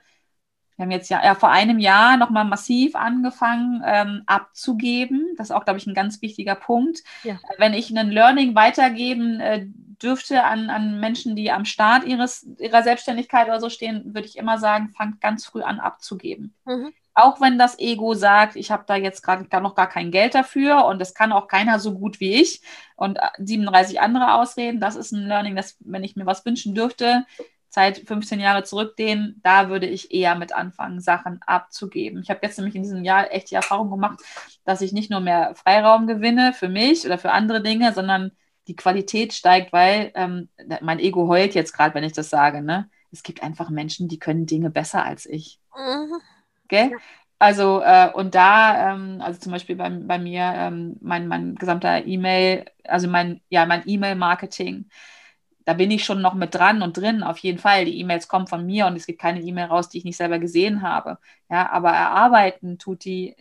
wir haben jetzt ja, ja vor einem Jahr nochmal massiv angefangen ähm, abzugeben. Das ist auch, glaube ich, ein ganz wichtiger Punkt. Ja. Wenn ich ein Learning weitergeben äh, dürfte an, an Menschen, die am Start ihres, ihrer Selbstständigkeit oder so stehen, würde ich immer sagen, fangt ganz früh an abzugeben. Mhm. Auch wenn das Ego sagt, ich habe da jetzt gerade noch gar kein Geld dafür und das kann auch keiner so gut wie ich und 37 äh, andere Ausreden, das ist ein Learning, dass wenn ich mir was wünschen dürfte, Zeit 15 Jahre zurückgehen, da würde ich eher mit anfangen, Sachen abzugeben. Ich habe jetzt nämlich in diesem Jahr echt die Erfahrung gemacht, dass ich nicht nur mehr Freiraum gewinne für mich oder für andere Dinge, sondern die Qualität steigt, weil ähm, mein Ego heult jetzt gerade, wenn ich das sage. Ne? Es gibt einfach Menschen, die können Dinge besser als ich. Mhm. Okay? Ja. Also, äh, und da, ähm, also zum Beispiel bei, bei mir, ähm, mein, mein gesamter E-Mail, also mein, ja, mein E-Mail-Marketing, da bin ich schon noch mit dran und drin, auf jeden Fall. Die E-Mails kommen von mir und es gibt keine E-Mail raus, die ich nicht selber gesehen habe. Ja, aber erarbeiten tut die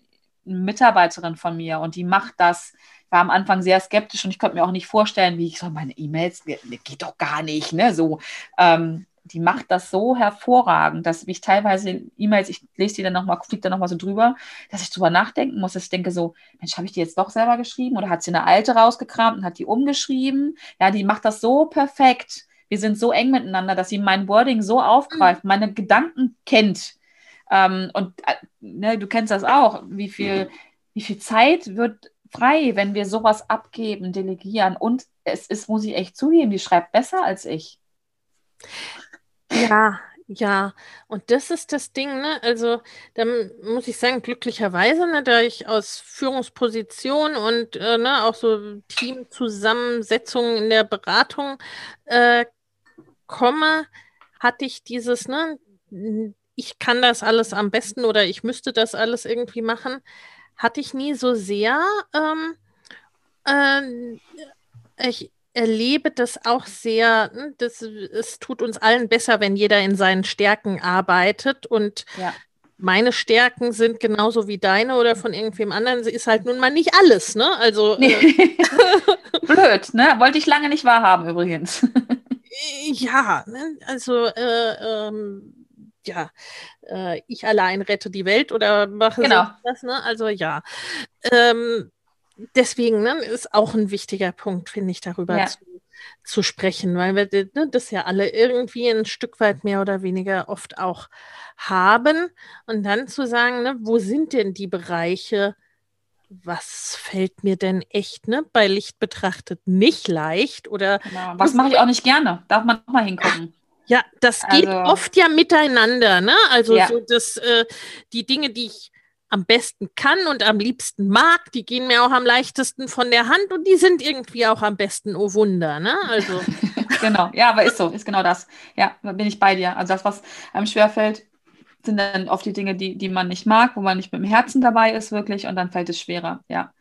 Mitarbeiterin von mir und die macht das. Ich war am Anfang sehr skeptisch und ich konnte mir auch nicht vorstellen, wie ich so meine E-Mails, geht doch gar nicht, ne? So, ähm, die macht das so hervorragend, dass ich teilweise E-Mails, ich lese die dann nochmal, fliege dann nochmal so drüber, dass ich drüber nachdenken muss, dass ich denke so, Mensch, habe ich die jetzt doch selber geschrieben oder hat sie eine alte rausgekramt und hat die umgeschrieben? Ja, die macht das so perfekt. Wir sind so eng miteinander, dass sie mein Wording so aufgreift, mhm. meine Gedanken kennt. Ähm, und äh, ne, du kennst das auch, wie viel, wie viel Zeit wird frei, wenn wir sowas abgeben, delegieren. Und es ist, muss ich echt zugeben, die schreibt besser als ich. Ja, ja, und das ist das Ding, ne? Also, da muss ich sagen, glücklicherweise, ne, da ich aus Führungsposition und äh, ne, auch so Teamzusammensetzungen in der Beratung äh, komme, hatte ich dieses, ne, ich kann das alles am besten oder ich müsste das alles irgendwie machen, hatte ich nie so sehr. Ähm, äh, ich, erlebe das auch sehr, hm, das, es tut uns allen besser, wenn jeder in seinen Stärken arbeitet und ja. meine Stärken sind genauso wie deine oder von irgendwem anderen, sie ist halt nun mal nicht alles, ne? Also nee. äh, blöd, ne? Wollte ich lange nicht wahrhaben übrigens. ja, ne? also äh, ähm, ja, äh, ich allein rette die Welt oder mache genau. das, ne? Also ja. Ähm, deswegen ne, ist auch ein wichtiger Punkt, finde ich, darüber ja. zu, zu, sprechen, weil wir ne, das ja alle irgendwie ein Stück weit mehr oder weniger oft auch haben. Und dann zu sagen, ne, wo sind denn die Bereiche, was fällt mir denn echt ne, bei Licht betrachtet nicht leicht? Oder genau. was mache ich auch nicht gerne? Darf man noch mal hingucken? Ja, das geht also, oft ja miteinander, ne? Also ja. so das, äh, die Dinge, die ich am besten kann und am liebsten mag, die gehen mir auch am leichtesten von der Hand und die sind irgendwie auch am besten, oh Wunder, ne? Also. genau, ja, aber ist so, ist genau das. Ja, da bin ich bei dir. Also das, was einem schwerfällt, sind dann oft die Dinge, die, die man nicht mag, wo man nicht mit dem Herzen dabei ist, wirklich, und dann fällt es schwerer, ja.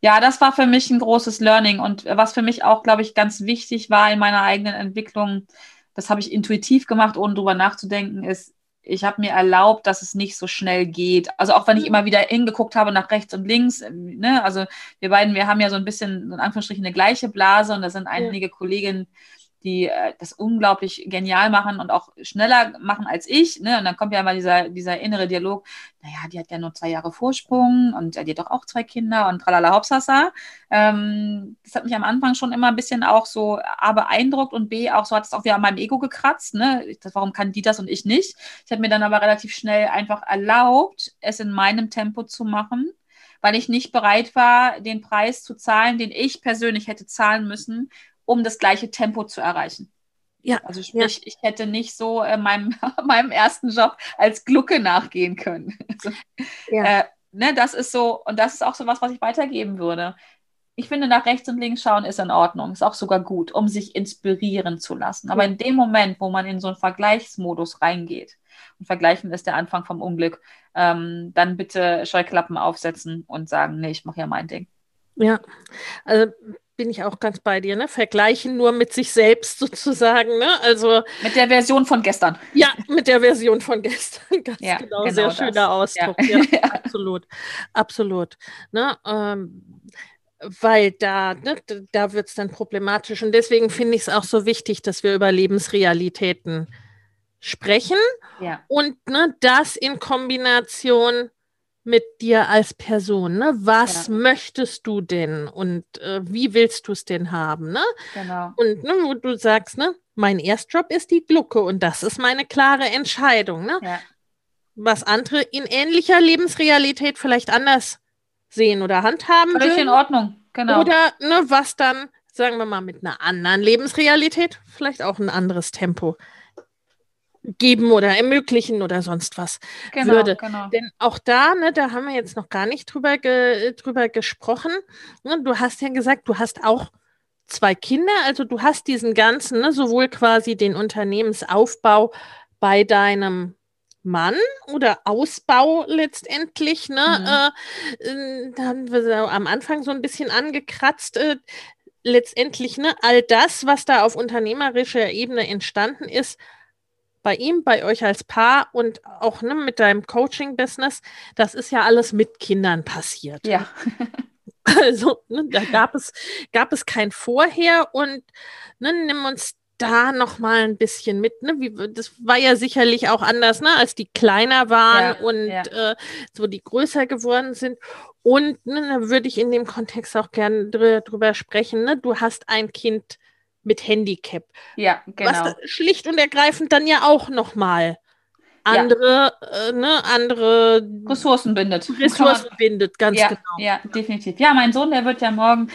Ja, das war für mich ein großes Learning und was für mich auch, glaube ich, ganz wichtig war in meiner eigenen Entwicklung, das habe ich intuitiv gemacht, ohne drüber nachzudenken, ist, ich habe mir erlaubt, dass es nicht so schnell geht. Also auch wenn ich mhm. immer wieder hingeguckt habe nach rechts und links, äh, ne, also wir beiden, wir haben ja so ein bisschen in Anführungsstrichen eine gleiche Blase und da sind einige ja. Kolleginnen, die äh, das unglaublich genial machen und auch schneller machen als ich. Ne? Und dann kommt ja immer dieser, dieser innere Dialog, naja, die hat ja nur zwei Jahre Vorsprung und äh, die hat doch auch zwei Kinder und tralala hopsasa. Ähm, das hat mich am Anfang schon immer ein bisschen auch so A beeindruckt und B auch so hat es auch wieder an meinem Ego gekratzt. Ne? Das, warum kann die das und ich nicht? Ich habe mir dann aber relativ schnell einfach erlaubt, es in meinem Tempo zu machen weil ich nicht bereit war, den Preis zu zahlen, den ich persönlich hätte zahlen müssen, um das gleiche Tempo zu erreichen. Ja. Also sprich, ja. ich hätte nicht so äh, meinem, meinem ersten Job als Glucke nachgehen können. Also, ja. äh, ne, das ist so, und das ist auch so was, was ich weitergeben würde. Ich finde, nach rechts und links schauen ist in Ordnung, ist auch sogar gut, um sich inspirieren zu lassen. Aber in dem Moment, wo man in so einen Vergleichsmodus reingeht, und vergleichen ist der Anfang vom Unglück, ähm, dann bitte Scheuklappen aufsetzen und sagen, nee, ich mache ja mein Ding. Ja, also bin ich auch ganz bei dir, ne? Vergleichen nur mit sich selbst sozusagen, ne? Also mit der Version von gestern. Ja, mit der Version von gestern. Ganz ja, genau, genau, sehr das. schöner Ausdruck. Ja. ja, absolut. Absolut. Ne? Ähm, weil da, ne, da wird es dann problematisch. Und deswegen finde ich es auch so wichtig, dass wir über Lebensrealitäten sprechen ja. und ne, das in Kombination mit dir als Person. Ne? Was ja. möchtest du denn und äh, wie willst du es denn haben? Ne? Genau. Und ne, wo du sagst, ne, mein Erstjob ist die Glucke und das ist meine klare Entscheidung. Ne? Ja. Was andere in ähnlicher Lebensrealität vielleicht anders sehen oder handhaben. Völlig in Ordnung, genau. Oder ne, was dann, sagen wir mal, mit einer anderen Lebensrealität vielleicht auch ein anderes Tempo geben oder ermöglichen oder sonst was genau, würde. Genau. Denn auch da, ne, da haben wir jetzt noch gar nicht drüber, ge, drüber gesprochen. Ne, du hast ja gesagt, du hast auch zwei Kinder, also du hast diesen ganzen, ne, sowohl quasi den Unternehmensaufbau bei deinem Mann oder Ausbau letztendlich, ne? Mhm. Äh, äh da haben wir am Anfang so ein bisschen angekratzt. Äh, letztendlich, ne, all das, was da auf unternehmerischer Ebene entstanden ist, bei ihm, bei euch als Paar und auch ne, mit deinem Coaching-Business, das ist ja alles mit Kindern passiert. Ja. Also, ne, da gab es, gab es kein Vorher und ne, nimm uns da noch mal ein bisschen mit. Ne? Wie, das war ja sicherlich auch anders, ne? als die kleiner waren ja, und ja. Äh, so die größer geworden sind. Und ne, da würde ich in dem Kontext auch gerne dr drüber sprechen. Ne? Du hast ein Kind mit Handicap. Ja, genau. Was schlicht und ergreifend dann ja auch noch mal andere, ja. äh, ne, andere Ressourcen bindet. Ressourcen bindet, ganz ja, genau. Ja, definitiv. Ja, mein Sohn, der wird ja morgen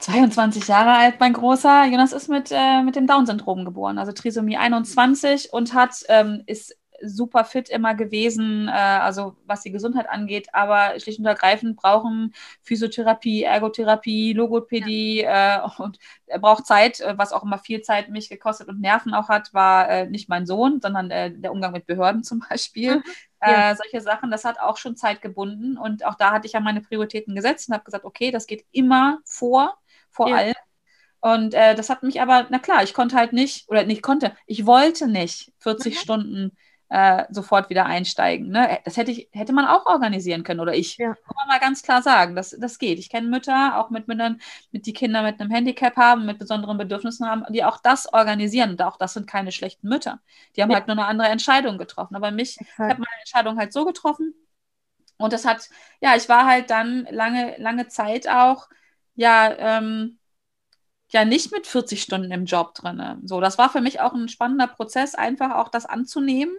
22 Jahre alt, mein Großer. Jonas ist mit, äh, mit dem Down-Syndrom geboren, also Trisomie 21 und hat, ähm, ist super fit immer gewesen, äh, also was die Gesundheit angeht, aber schlicht und ergreifend brauchen Physiotherapie, Ergotherapie, Logopädie ja. äh, und er braucht Zeit, äh, was auch immer viel Zeit mich gekostet und Nerven auch hat, war äh, nicht mein Sohn, sondern äh, der Umgang mit Behörden zum Beispiel. Mhm. Ja. Äh, solche Sachen, das hat auch schon Zeit gebunden und auch da hatte ich ja meine Prioritäten gesetzt und habe gesagt, okay, das geht immer vor vor ja. allem. Und das hat mich aber, na klar, ich konnte halt nicht, oder nicht konnte, ich wollte nicht 40 mhm. Stunden äh, sofort wieder einsteigen. Ne? Das hätte, ich, hätte man auch organisieren können, oder ich. Ja. Kann man mal ganz klar sagen, das, das geht. Ich kenne Mütter, auch mit Müttern, mit die Kinder mit einem Handicap haben, mit besonderen Bedürfnissen haben, die auch das organisieren. Und auch das sind keine schlechten Mütter. Die haben ja. halt nur eine andere Entscheidung getroffen. Aber mich, Exakt. ich habe meine Entscheidung halt so getroffen. Und das hat, ja, ich war halt dann lange, lange Zeit auch, ja, ähm, ja nicht mit 40 Stunden im Job drin. So, das war für mich auch ein spannender Prozess, einfach auch das anzunehmen.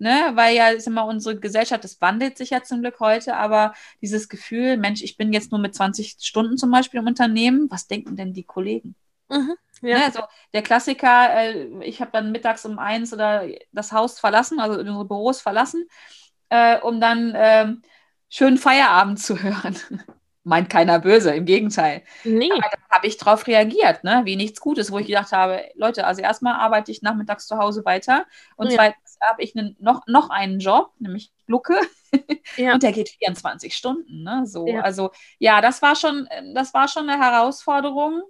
Ne, weil ja ist immer unsere Gesellschaft, das wandelt sich ja zum Glück heute, aber dieses Gefühl, Mensch, ich bin jetzt nur mit 20 Stunden zum Beispiel im Unternehmen, was denken denn die Kollegen? Mhm, ja. ne, also der Klassiker, äh, ich habe dann mittags um eins oder das Haus verlassen, also unsere Büros verlassen, äh, um dann äh, schön Feierabend zu hören meint keiner böse, im Gegenteil. Nee. Aber da habe ich drauf reagiert, ne? wie nichts Gutes, wo ich gedacht habe, Leute, also erstmal arbeite ich nachmittags zu Hause weiter und ja. zweitens habe ich einen, noch, noch einen Job, nämlich Lucke, ja. und der geht 24 Stunden. Ne? So, ja. Also ja, das war schon, das war schon eine Herausforderung.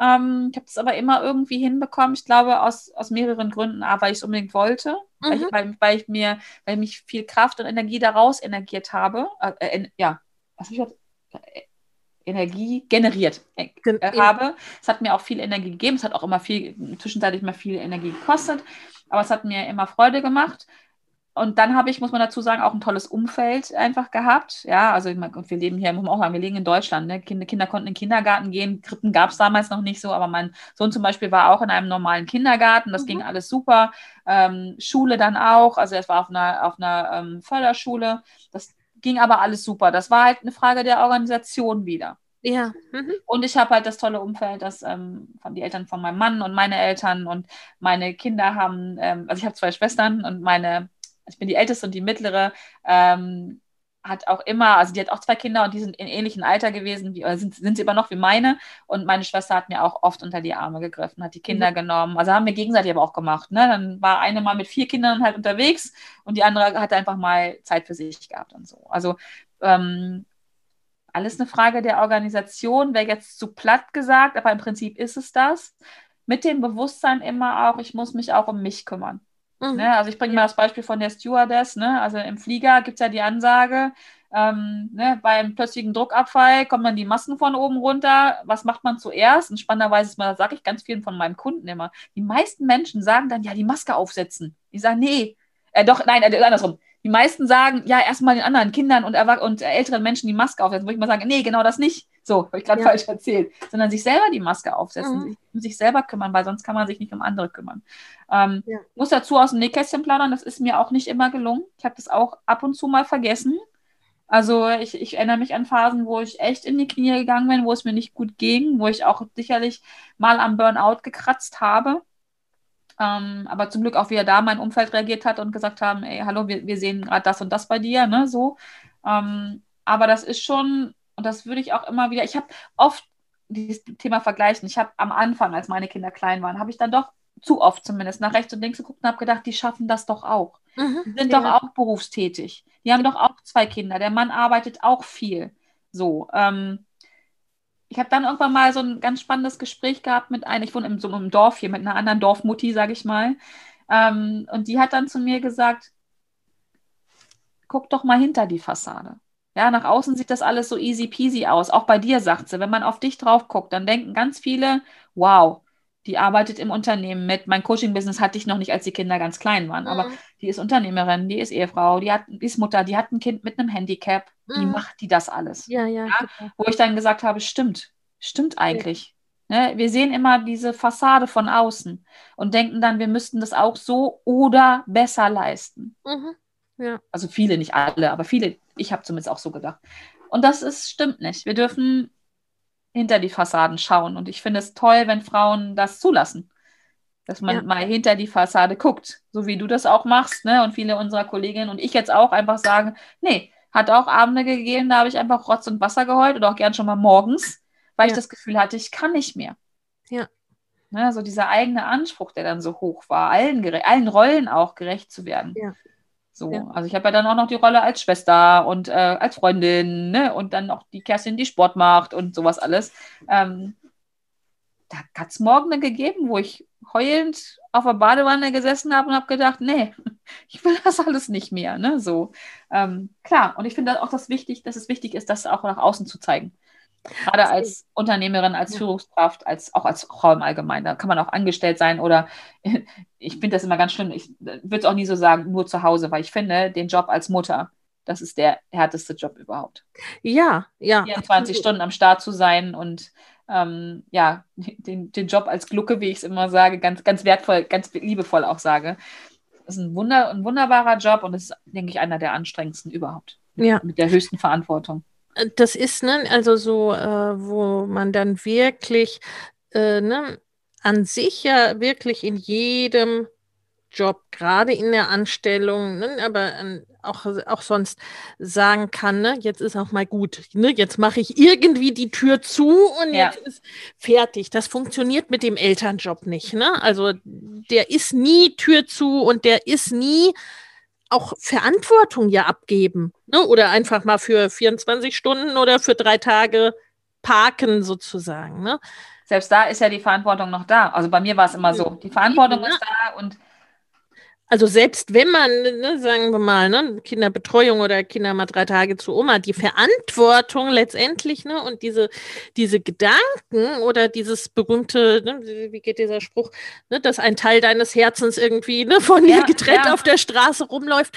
Ähm, ich habe es aber immer irgendwie hinbekommen. Ich glaube, aus, aus mehreren Gründen. A, weil ich es unbedingt wollte, mhm. weil, ich, weil, weil, ich mir, weil mich viel Kraft und Energie daraus energiert habe. Äh, äh, ja, was habe ich gesagt? Energie generiert äh, habe. Es hat mir auch viel Energie gegeben. Es hat auch immer viel, zwischenzeitlich mal viel Energie gekostet, aber es hat mir immer Freude gemacht. Und dann habe ich, muss man dazu sagen, auch ein tolles Umfeld einfach gehabt. Ja, also und wir leben hier, muss man auch sagen, wir leben in Deutschland. Ne? Kinder, Kinder konnten in den Kindergarten gehen. Krippen gab es damals noch nicht so, aber mein Sohn zum Beispiel war auch in einem normalen Kindergarten. Das mhm. ging alles super. Ähm, Schule dann auch. Also er war auf einer, auf einer ähm, Förderschule. Das ging aber alles super. Das war halt eine Frage der Organisation wieder. Ja. Mhm. Und ich habe halt das tolle Umfeld, dass ähm, von die Eltern von meinem Mann und meine Eltern und meine Kinder haben, ähm, also ich habe zwei Schwestern und meine, ich bin die älteste und die mittlere, ähm, hat auch immer, also die hat auch zwei Kinder und die sind in ähnlichem Alter gewesen, wie, sind, sind sie immer noch wie meine. Und meine Schwester hat mir auch oft unter die Arme gegriffen, hat die Kinder mhm. genommen. Also haben wir gegenseitig aber auch gemacht. Ne? Dann war eine mal mit vier Kindern halt unterwegs und die andere hat einfach mal Zeit für sich gehabt und so. Also ähm, alles eine Frage der Organisation, wäre jetzt zu platt gesagt, aber im Prinzip ist es das. Mit dem Bewusstsein immer auch, ich muss mich auch um mich kümmern. Mhm. Ne? Also ich bringe mal das Beispiel von der Stewardess. Ne? Also im Flieger gibt es ja die Ansage, ähm, ne, beim plötzlichen Druckabfall kommen dann die Masken von oben runter. Was macht man zuerst? Und spannenderweise ist mal, das sage ich ganz vielen von meinen Kunden immer. Die meisten Menschen sagen dann, ja, die Maske aufsetzen. Ich sage, nee, äh, doch, nein, äh, andersrum. Die meisten sagen, ja, erstmal den anderen Kindern und, und älteren Menschen die Maske aufsetzen, wo ich mal sage, nee, genau das nicht. So, habe ich gerade ja. falsch erzählt. Sondern sich selber die Maske aufsetzen, mhm. sich, um sich selber kümmern, weil sonst kann man sich nicht um andere kümmern. Ähm, ja. Muss dazu aus dem Nähkästchen plaudern, das ist mir auch nicht immer gelungen. Ich habe das auch ab und zu mal vergessen. Also ich, ich erinnere mich an Phasen, wo ich echt in die Knie gegangen bin, wo es mir nicht gut ging, wo ich auch sicherlich mal am Burnout gekratzt habe. Ähm, aber zum Glück auch wieder da mein Umfeld reagiert hat und gesagt haben, ey, hallo, wir, wir sehen gerade das und das bei dir, ne, so. Ähm, aber das ist schon, und das würde ich auch immer wieder, ich habe oft dieses Thema vergleichen. Ich habe am Anfang, als meine Kinder klein waren, habe ich dann doch zu oft zumindest nach rechts und links geguckt und habe gedacht, die schaffen das doch auch. Mhm, die sind ja. doch auch berufstätig. Die haben doch auch zwei Kinder. Der Mann arbeitet auch viel. So. Ähm, ich habe dann irgendwann mal so ein ganz spannendes Gespräch gehabt mit einer, ich wohne in so einem Dorf hier, mit einer anderen Dorfmutti, sage ich mal. Ähm, und die hat dann zu mir gesagt, guck doch mal hinter die Fassade. Ja, nach außen sieht das alles so easy peasy aus. Auch bei dir, sagt sie. Wenn man auf dich drauf guckt, dann denken ganz viele, wow, die arbeitet im Unternehmen mit. Mein Coaching-Business hatte ich noch nicht, als die Kinder ganz klein waren. Mhm. Aber die ist Unternehmerin, die ist Ehefrau, die, hat, die ist Mutter, die hat ein Kind mit einem Handicap. Mhm. Wie macht die das alles? Ja, ja. ja? Wo ich dann gesagt habe, stimmt, stimmt eigentlich. Ne? Wir sehen immer diese Fassade von außen und denken dann, wir müssten das auch so oder besser leisten. Mhm. Ja. Also viele, nicht alle, aber viele, ich habe zumindest auch so gedacht. Und das ist, stimmt nicht. Wir dürfen hinter die Fassaden schauen. Und ich finde es toll, wenn Frauen das zulassen. Dass man ja. mal hinter die Fassade guckt, so wie du das auch machst, ne? Und viele unserer Kolleginnen und ich jetzt auch einfach sagen, nee, hat auch Abende gegeben, da habe ich einfach Rotz und Wasser geheult oder auch gern schon mal morgens, weil ja. ich das Gefühl hatte, ich kann nicht mehr. Ja. Ne, so dieser eigene Anspruch, der dann so hoch war, allen, allen Rollen auch gerecht zu werden. Ja. So, ja. also ich habe ja dann auch noch die Rolle als Schwester und äh, als Freundin, ne? Und dann noch die Kerstin, die Sport macht und sowas alles. Ähm, da hat es Morgen gegeben, wo ich heulend auf der Badewanne gesessen habe und habe gedacht, nee, ich will das alles nicht mehr. Ne? So, ähm, klar, und ich finde auch das wichtig, dass es wichtig ist, das auch nach außen zu zeigen. Gerade als Unternehmerin, als. Führungskraft, als auch als Frau im Allgemeinen. Da kann man auch angestellt sein oder ich finde das immer ganz schlimm. Ich würde es auch nie so sagen, nur zu Hause, weil ich finde, den Job als Mutter, das ist der härteste Job überhaupt. Ja, ja. 24 Stunden am Start zu sein und ähm, ja, den, den Job als Glucke, wie ich es immer sage, ganz, ganz wertvoll, ganz liebevoll auch sage. Das ist ein, Wunder, ein wunderbarer Job und ist, denke ich, einer der anstrengendsten überhaupt. Ja. Mit der höchsten Verantwortung. Das ist, ne, also so, äh, wo man dann wirklich, äh, ne, an sich ja wirklich in jedem Job, gerade in der Anstellung, ne, aber ähm, auch, auch sonst sagen kann, ne, jetzt ist auch mal gut, ne, jetzt mache ich irgendwie die Tür zu und ja. jetzt ist fertig. Das funktioniert mit dem Elternjob nicht. Ne? Also der ist nie Tür zu und der ist nie auch Verantwortung ja abgeben. Ne? Oder einfach mal für 24 Stunden oder für drei Tage parken sozusagen. Ne? Selbst da ist ja die Verantwortung noch da. Also bei mir war es immer so. Die Verantwortung ja. ist da und also selbst wenn man, ne, sagen wir mal, ne, Kinderbetreuung oder Kinder mal drei Tage zu Oma, die Verantwortung letztendlich, ne, und diese, diese Gedanken oder dieses berühmte, ne, wie geht dieser Spruch, ne, dass ein Teil deines Herzens irgendwie ne, von ja, dir getrennt ja. auf der Straße rumläuft,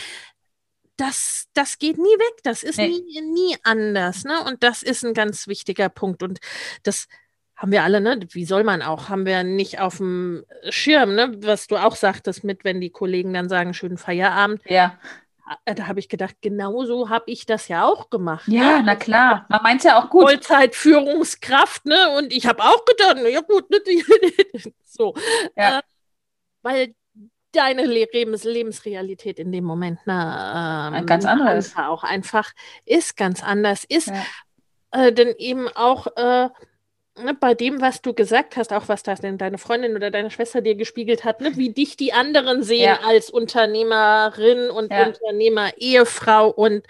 das, das geht nie weg. Das ist nee. nie, nie anders. Ne? Und das ist ein ganz wichtiger Punkt. Und das haben wir alle, ne? Wie soll man auch? Haben wir nicht auf dem Schirm, ne? Was du auch sagtest mit, wenn die Kollegen dann sagen, schönen Feierabend. Ja. Äh, da habe ich gedacht, genauso habe ich das ja auch gemacht. Ja, ne? na klar. Man meint ja auch gut. Vollzeitführungskraft, ne? Und ich habe auch gedacht, ja gut, ne? so. Ja. Äh, weil deine Lebens Lebensrealität in dem Moment na, ähm, ganz anders auch einfach ist ganz anders ist ja. äh, denn eben auch äh, ne, bei dem, was du gesagt hast, auch was das denn deine Freundin oder deine Schwester dir gespiegelt hat, ne, wie dich die anderen sehen ja. als Unternehmerin und ja. Unternehmer, Ehefrau und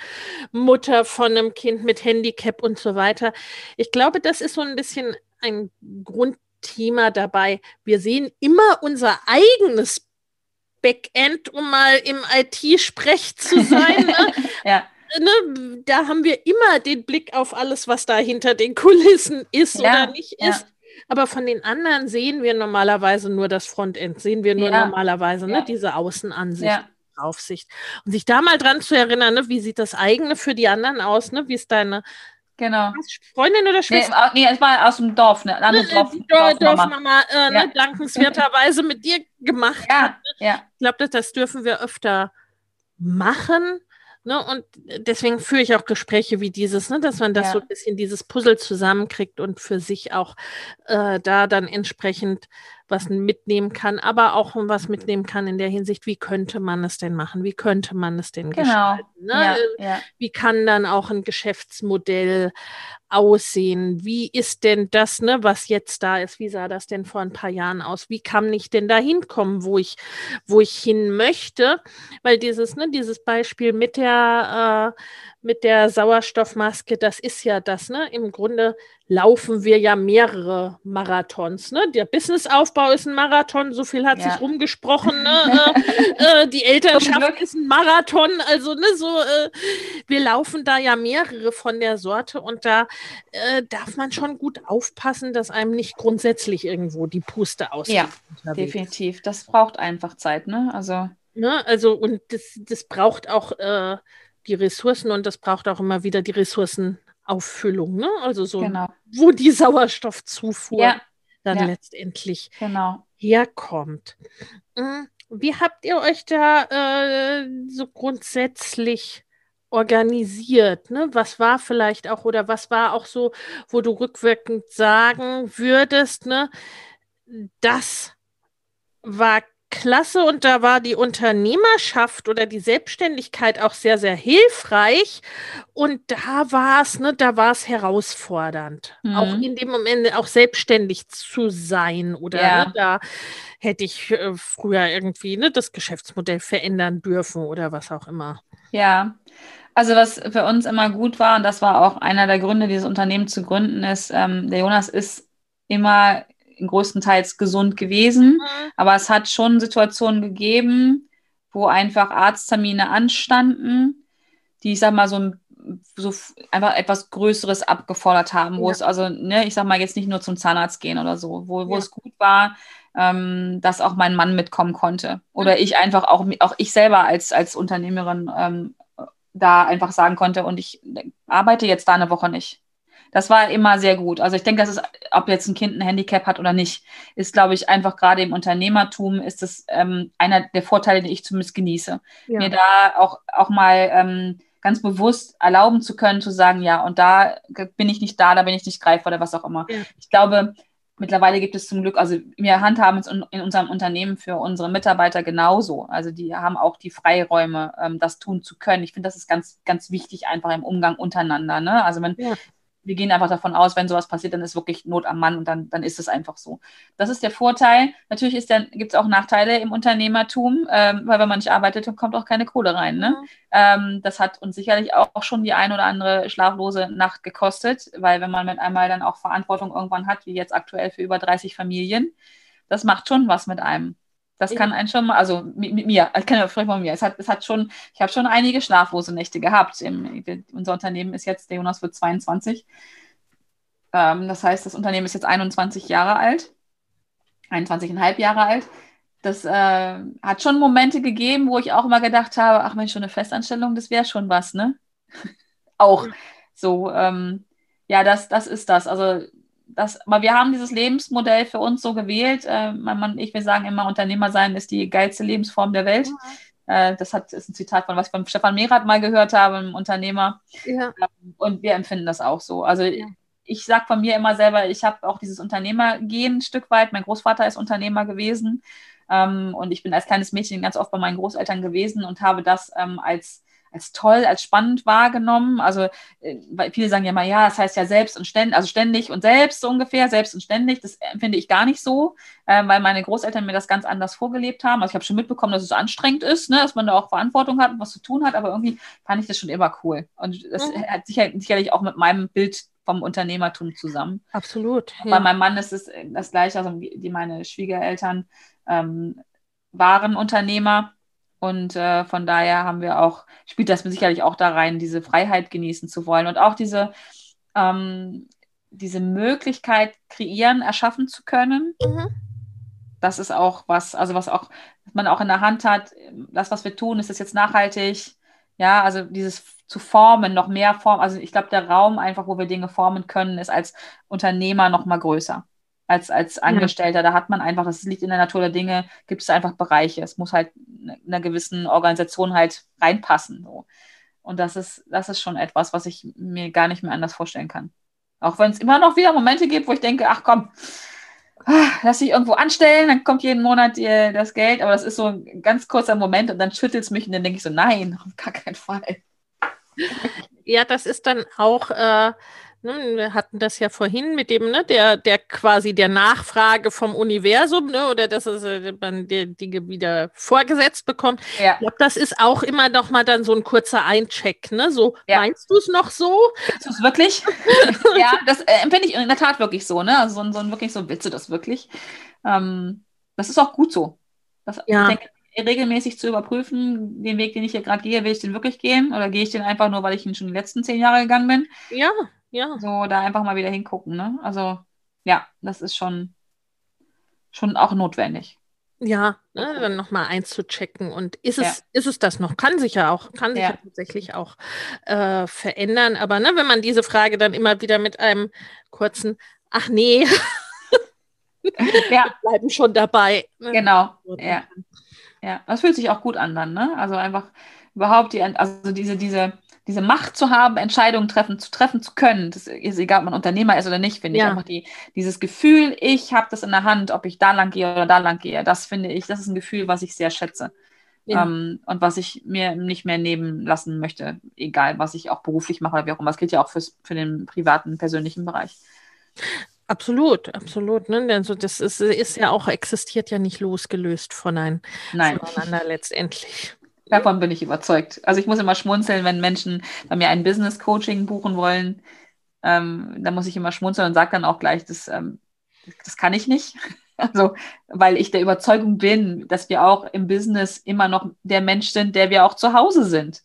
Mutter von einem Kind mit Handicap und so weiter. Ich glaube, das ist so ein bisschen ein Grundthema dabei. Wir sehen immer unser eigenes Backend, um mal im IT-Sprech zu sein. Ne? ja ne, da haben wir immer den Blick auf alles, was da hinter den Kulissen ist ja, oder nicht ja. ist. Aber von den anderen sehen wir normalerweise nur das Frontend, sehen wir nur ja. normalerweise ne, diese Außenansicht. Aufsicht. Und sich da mal dran zu erinnern, ne, wie sieht das eigene für die anderen aus, ne? Wie ist deine Genau. Freundin oder Schwester? Nee, nee, es war aus dem Dorf, ne? Andere Dorf, die Dorf, Dorfmama, äh, ne, dankenswerterweise mit dir gemacht ja, hat. Ne? Ja. Ich glaube, das, das dürfen wir öfter machen. Ne, und deswegen führe ich auch Gespräche wie dieses, ne, dass man das ja. so ein bisschen dieses Puzzle zusammenkriegt und für sich auch äh, da dann entsprechend was mitnehmen kann, aber auch was mitnehmen kann in der Hinsicht, wie könnte man es denn machen, wie könnte man es denn genau. gestalten. Ne? Ja, äh, ja. Wie kann dann auch ein Geschäftsmodell aussehen? Wie ist denn das, ne, was jetzt da ist? Wie sah das denn vor ein paar Jahren aus? Wie kann ich denn da hinkommen, wo ich, wo ich hin möchte? Weil dieses, ne, dieses Beispiel mit der, äh, mit der Sauerstoffmaske, das ist ja das, ne? Im Grunde laufen wir ja mehrere Marathons. Ne? Der Businessaufbau ist ein Marathon, so viel hat ja. sich rumgesprochen. Ne? äh, äh, die Elternschaft ist ein Marathon, also ne, so, äh, wir laufen da ja mehrere von der Sorte und da äh, darf man schon gut aufpassen, dass einem nicht grundsätzlich irgendwo die Puste ausgeht. Ja, definitiv. Das braucht einfach Zeit, ne? Also. Ne? Also, und das, das braucht auch äh, die Ressourcen und das braucht auch immer wieder die Ressourcen Auffüllung, ne? Also so, genau. wo die Sauerstoffzufuhr ja. dann ja. letztendlich genau. herkommt. Hm, wie habt ihr euch da äh, so grundsätzlich organisiert? Ne? Was war vielleicht auch oder was war auch so, wo du rückwirkend sagen würdest, ne? Das war klasse und da war die Unternehmerschaft oder die Selbstständigkeit auch sehr, sehr hilfreich. Und da war es, ne, da war es herausfordernd, mhm. auch in dem Moment auch selbstständig zu sein. Oder ja. ne, da hätte ich äh, früher irgendwie ne, das Geschäftsmodell verändern dürfen oder was auch immer. Ja, also was für uns immer gut war, und das war auch einer der Gründe, dieses Unternehmen zu gründen, ist, ähm, der Jonas ist immer größtenteils gesund gewesen. Mhm. Aber es hat schon Situationen gegeben, wo einfach Arzttermine anstanden, die, ich sag mal, so, so einfach etwas Größeres abgefordert haben, wo ja. es also, ne, ich sag mal, jetzt nicht nur zum Zahnarzt gehen oder so, wo, wo ja. es gut war, ähm, dass auch mein Mann mitkommen konnte. Oder mhm. ich einfach auch, auch ich selber als, als Unternehmerin ähm, da einfach sagen konnte, und ich arbeite jetzt da eine Woche nicht. Das war immer sehr gut. Also ich denke, dass es, ob jetzt ein Kind ein Handicap hat oder nicht, ist, glaube ich, einfach gerade im Unternehmertum ist es ähm, einer der Vorteile, die ich zumindest genieße. Ja. Mir da auch, auch mal ähm, ganz bewusst erlauben zu können, zu sagen, ja, und da bin ich nicht da, da bin ich nicht greifbar oder was auch immer. Ja. Ich glaube, mittlerweile gibt es zum Glück, also wir handhaben es in unserem Unternehmen für unsere Mitarbeiter genauso. Also die haben auch die Freiräume, ähm, das tun zu können. Ich finde, das ist ganz, ganz wichtig einfach im Umgang untereinander. Ne? Also wenn, ja wir gehen einfach davon aus, wenn sowas passiert, dann ist wirklich Not am Mann und dann, dann ist es einfach so. Das ist der Vorteil. Natürlich gibt es auch Nachteile im Unternehmertum, ähm, weil wenn man nicht arbeitet, dann kommt auch keine Kohle rein. Ne? Mhm. Ähm, das hat uns sicherlich auch schon die ein oder andere schlaflose Nacht gekostet, weil wenn man mit einmal dann auch Verantwortung irgendwann hat, wie jetzt aktuell für über 30 Familien, das macht schon was mit einem. Das kann einen schon mal, also mit, mit mir, ich kann ja sprechen von mir. Es hat, es hat schon, ich habe schon einige schlaflose Nächte gehabt. Im, unser Unternehmen ist jetzt, der Jonas wird 22. Ähm, das heißt, das Unternehmen ist jetzt 21 Jahre alt, 21,5 Jahre alt. Das äh, hat schon Momente gegeben, wo ich auch immer gedacht habe, ach Mensch, schon eine Festanstellung, das wäre schon was, ne? auch so, ähm, ja, das, das ist das. Also das, aber wir haben dieses Lebensmodell für uns so gewählt. Äh, mein Mann, ich will sagen immer, Unternehmer sein ist die geilste Lebensform der Welt. Mhm. Äh, das hat, ist ein Zitat von was ich von Stefan Mehrath mal gehört habe, einem Unternehmer. Ja. Ähm, und wir empfinden das auch so. Also ja. ich sage von mir immer selber, ich habe auch dieses Unternehmergehen ein Stück weit. Mein Großvater ist Unternehmer gewesen. Ähm, und ich bin als kleines Mädchen ganz oft bei meinen Großeltern gewesen und habe das ähm, als als toll, als spannend wahrgenommen. Also, äh, weil viele sagen ja mal, ja, das heißt ja selbst und ständig, also ständig und selbst so ungefähr, selbst und ständig. Das empfinde ich gar nicht so, äh, weil meine Großeltern mir das ganz anders vorgelebt haben. Also ich habe schon mitbekommen, dass es anstrengend ist, ne, dass man da auch Verantwortung hat und was zu tun hat, aber irgendwie fand ich das schon immer cool. Und das mhm. hat sicher, sicherlich auch mit meinem Bild vom Unternehmertum zusammen. Absolut. Ja. Bei meinem Mann ist es das Gleiche, also die meine Schwiegereltern ähm, waren Unternehmer und äh, von daher haben wir auch, spielt das sicherlich auch da rein, diese Freiheit genießen zu wollen und auch diese, ähm, diese Möglichkeit kreieren, erschaffen zu können. Mhm. Das ist auch was, also was auch, was man auch in der Hand hat, das, was wir tun, ist das jetzt nachhaltig? Ja, also dieses zu formen, noch mehr Form. Also ich glaube, der Raum einfach, wo wir Dinge formen können, ist als Unternehmer noch mal größer als, als Angestellter. Ja. Da hat man einfach, das liegt in der Natur der Dinge, gibt es einfach Bereiche. Es muss halt in einer gewissen Organisation halt reinpassen. So. Und das ist, das ist schon etwas, was ich mir gar nicht mehr anders vorstellen kann. Auch wenn es immer noch wieder Momente gibt, wo ich denke, ach komm, ah, lass dich irgendwo anstellen, dann kommt jeden Monat dir das Geld, aber das ist so ein ganz kurzer Moment und dann schüttelt es mich und dann denke ich so, nein, auf gar keinen Fall. Ja, das ist dann auch, äh, Ne, wir hatten das ja vorhin mit dem, ne, der, der quasi der Nachfrage vom Universum, ne, oder dass es, äh, man die Dinge wieder vorgesetzt bekommt. Ja. Ich glaube, das ist auch immer noch mal dann so ein kurzer Eincheck, ne? So, ja. meinst du es noch so? Willst du es wirklich? ja, das äh, empfinde ich in der Tat wirklich so, ne? Also so, so wirklich so, willst du das wirklich? Ähm, das ist auch gut so. Das, ja. Ich denke, regelmäßig zu überprüfen, den Weg, den ich hier gerade gehe, will ich den wirklich gehen oder gehe ich den einfach nur, weil ich ihn schon die letzten zehn Jahre gegangen bin? Ja, ja. So, da einfach mal wieder hingucken, ne? Also, ja, das ist schon, schon auch notwendig. Ja, ne, dann nochmal einzuchecken. Und ist es, ja. ist es das noch? Kann sich ja auch, kann sich ja, ja tatsächlich auch äh, verändern. Aber ne, wenn man diese Frage dann immer wieder mit einem kurzen, ach nee, ja. bleiben schon dabei. Ne? Genau. Ja. ja, das fühlt sich auch gut an dann, ne? Also einfach überhaupt die, also diese, diese, diese Macht zu haben, Entscheidungen treffen, zu treffen zu können, das ist egal, ob man Unternehmer ist oder nicht, finde ja. ich einfach die, dieses Gefühl, ich habe das in der Hand, ob ich da lang gehe oder da lang gehe, das finde ich, das ist ein Gefühl, was ich sehr schätze. Ja. Ähm, und was ich mir nicht mehr nehmen lassen möchte, egal was ich auch beruflich mache oder wie auch immer. Das gilt ja auch fürs, für den privaten, persönlichen Bereich. Absolut, absolut. Ne? Also das ist, ist ja auch, existiert ja nicht losgelöst von ein, Nein. voneinander letztendlich. Davon bin ich überzeugt. Also ich muss immer schmunzeln, wenn Menschen bei mir ein Business Coaching buchen wollen. Ähm, da muss ich immer schmunzeln und sage dann auch gleich, das, ähm, das kann ich nicht. Also, weil ich der Überzeugung bin, dass wir auch im Business immer noch der Mensch sind, der wir auch zu Hause sind.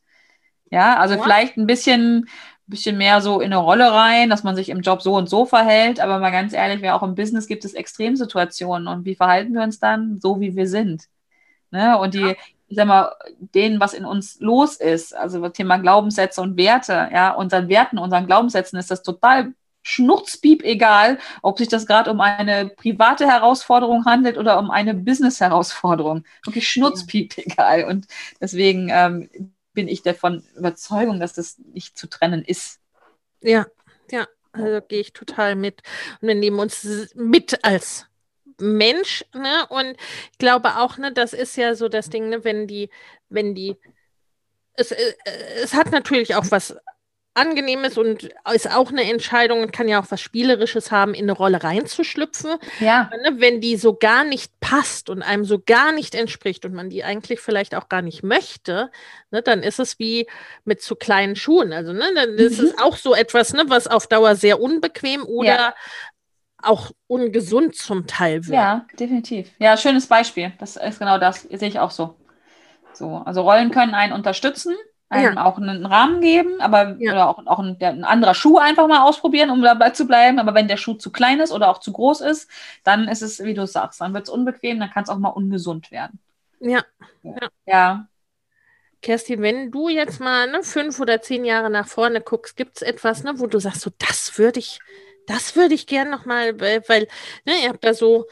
Ja, also ja. vielleicht ein bisschen, bisschen mehr so in eine Rolle rein, dass man sich im Job so und so verhält. Aber mal ganz ehrlich, wir auch im Business gibt es Extremsituationen. Und wie verhalten wir uns dann? So wie wir sind. Ne? Und die, ja ich sag mal, denen, was in uns los ist, also das Thema Glaubenssätze und Werte, ja, unseren Werten, unseren Glaubenssätzen ist das total schnurzpiep egal, ob sich das gerade um eine private Herausforderung handelt oder um eine Business-Herausforderung. Wirklich schnurzpiep egal. Und deswegen ähm, bin ich davon Überzeugung, dass das nicht zu trennen ist. Ja, ja, also gehe ich total mit. Und wir nehmen uns mit als Mensch, ne? Und ich glaube auch, ne, das ist ja so das Ding, ne, wenn die, wenn die, es, äh, es hat natürlich auch was Angenehmes und ist auch eine Entscheidung und kann ja auch was Spielerisches haben, in eine Rolle reinzuschlüpfen. Ja. Ne, wenn die so gar nicht passt und einem so gar nicht entspricht und man die eigentlich vielleicht auch gar nicht möchte, ne, dann ist es wie mit zu kleinen Schuhen. Also, ne, dann ist mhm. es auch so etwas, ne, was auf Dauer sehr unbequem oder ja auch ungesund zum Teil wird. Ja, definitiv. Ja, schönes Beispiel. Das ist genau das, sehe ich auch so. So, also Rollen können einen unterstützen, einem ja. auch einen Rahmen geben, aber ja. oder auch, auch ein, ein, anderer Schuh einfach mal ausprobieren, um dabei zu bleiben. Aber wenn der Schuh zu klein ist oder auch zu groß ist, dann ist es, wie du sagst, dann wird es unbequem, dann kann es auch mal ungesund werden. Ja. Ja. ja. Kerstin, wenn du jetzt mal ne, fünf oder zehn Jahre nach vorne guckst, gibt es etwas, ne, wo du sagst, so das würde ich, das würde ich gerne nochmal, weil ne, ihr habt da so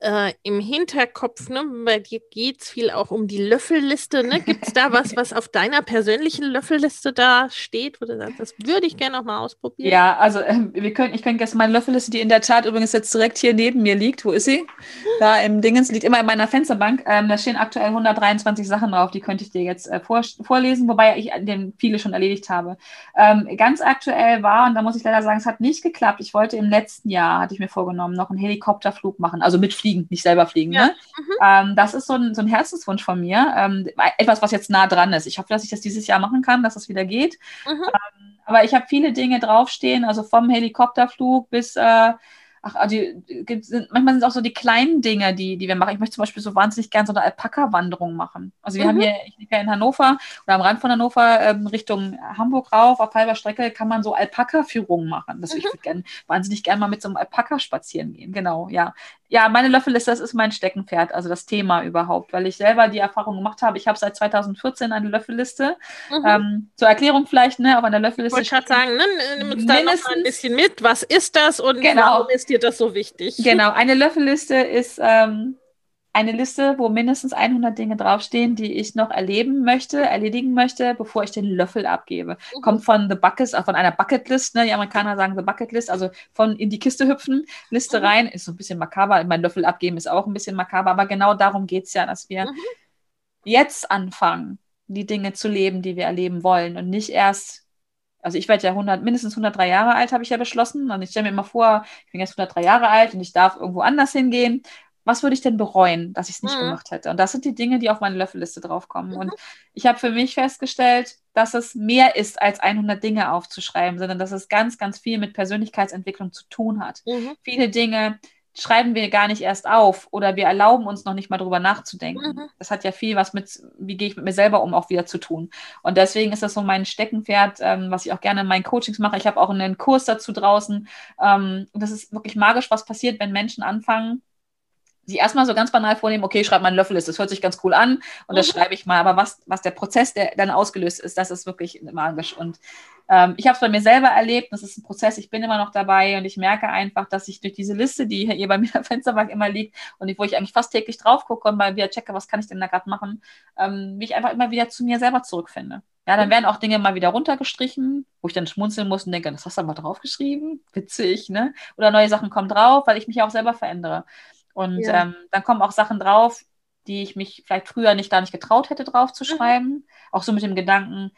äh, im Hinterkopf, ne, bei dir geht es viel auch um die Löffelliste. Ne? Gibt es da was, was auf deiner persönlichen Löffelliste da steht, wo du sagst, das würde ich gerne nochmal ausprobieren? Ja, also äh, wir können, ich könnte jetzt meine Löffelliste, die in der Tat übrigens jetzt direkt hier neben mir liegt, wo ist sie? Da im Dingens, liegt immer in meiner Fensterbank. Ähm, da stehen aktuell 123 Sachen drauf, die könnte ich dir jetzt äh, vor, vorlesen, wobei ich den viele schon erledigt habe. Ähm, ganz aktuell war, und da muss ich leider sagen, es hat nicht geklappt. Ich wollte im letzten Jahr, hatte ich mir vorgenommen, noch einen Helikopterflug machen, also mit Fliegen nicht selber fliegen. Ja. Ne? Mhm. Ähm, das ist so ein, so ein Herzenswunsch von mir. Ähm, etwas, was jetzt nah dran ist. Ich hoffe, dass ich das dieses Jahr machen kann, dass das wieder geht. Mhm. Ähm, aber ich habe viele Dinge draufstehen, also vom Helikopterflug bis äh, ach, also die, sind, manchmal sind es auch so die kleinen Dinge, die, die wir machen. Ich möchte zum Beispiel so wahnsinnig gerne so eine Alpaka-Wanderung machen. Also wir mhm. haben hier, ich lebe ja in Hannover oder am Rand von Hannover ähm, Richtung Hamburg rauf, auf halber Strecke kann man so Alpaka-Führungen machen. Das, mhm. Ich würde gern, wahnsinnig gerne mal mit so einem Alpaka spazieren gehen. Genau, ja. Ja, meine Löffelliste, das ist mein Steckenpferd, also das Thema überhaupt, weil ich selber die Erfahrung gemacht habe. Ich habe seit 2014 eine Löffelliste. Mhm. Ähm, zur Erklärung vielleicht, ne, auf einer Löffelliste. Ich wollte gerade sagen, ne, nimm uns da noch mal ein bisschen mit. Was ist das und genau. warum ist dir das so wichtig? Genau, eine Löffelliste ist ähm, eine Liste, wo mindestens 100 Dinge draufstehen, die ich noch erleben möchte, erledigen möchte, bevor ich den Löffel abgebe. Mhm. Kommt von The Buckets, äh, von einer Bucketlist, ne? die Amerikaner sagen The Bucketlist, also von in die Kiste hüpfen, Liste mhm. rein, ist so ein bisschen makaber, mein Löffel abgeben ist auch ein bisschen makaber, aber genau darum geht es ja, dass wir mhm. jetzt anfangen, die Dinge zu leben, die wir erleben wollen und nicht erst also ich werde ja 100, mindestens 103 Jahre alt, habe ich ja beschlossen. Und ich stelle mir immer vor, ich bin jetzt 103 Jahre alt und ich darf irgendwo anders hingehen was würde ich denn bereuen, dass ich es nicht mhm. gemacht hätte? Und das sind die Dinge, die auf meine Löffelliste draufkommen. Mhm. Und ich habe für mich festgestellt, dass es mehr ist, als 100 Dinge aufzuschreiben, sondern dass es ganz, ganz viel mit Persönlichkeitsentwicklung zu tun hat. Mhm. Viele Dinge schreiben wir gar nicht erst auf oder wir erlauben uns noch nicht mal drüber nachzudenken. Mhm. Das hat ja viel was mit, wie gehe ich mit mir selber um, auch wieder zu tun. Und deswegen ist das so mein Steckenpferd, ähm, was ich auch gerne in meinen Coachings mache. Ich habe auch einen Kurs dazu draußen. Ähm, und das ist wirklich magisch, was passiert, wenn Menschen anfangen, sich erstmal so ganz banal vornehmen, okay, schreib mal einen Löffel ist, das hört sich ganz cool an und das mhm. schreibe ich mal. Aber was, was der Prozess, der dann ausgelöst ist, das ist wirklich magisch. Und ähm, ich habe es bei mir selber erlebt, das ist ein Prozess, ich bin immer noch dabei und ich merke einfach, dass ich durch diese Liste, die hier bei mir am Fensterbank immer liegt und wo ich eigentlich fast täglich drauf gucke und mal wieder checke, was kann ich denn da gerade machen, ähm, mich einfach immer wieder zu mir selber zurückfinde. Ja, dann werden auch Dinge mal wieder runtergestrichen, wo ich dann schmunzeln muss und denke, das hast du aber draufgeschrieben, witzig, ne? Oder neue Sachen kommen drauf, weil ich mich ja auch selber verändere. Und ja. ähm, dann kommen auch Sachen drauf, die ich mich vielleicht früher nicht gar nicht getraut hätte, drauf zu mhm. schreiben. Mhm. Auch so mit dem Gedanken,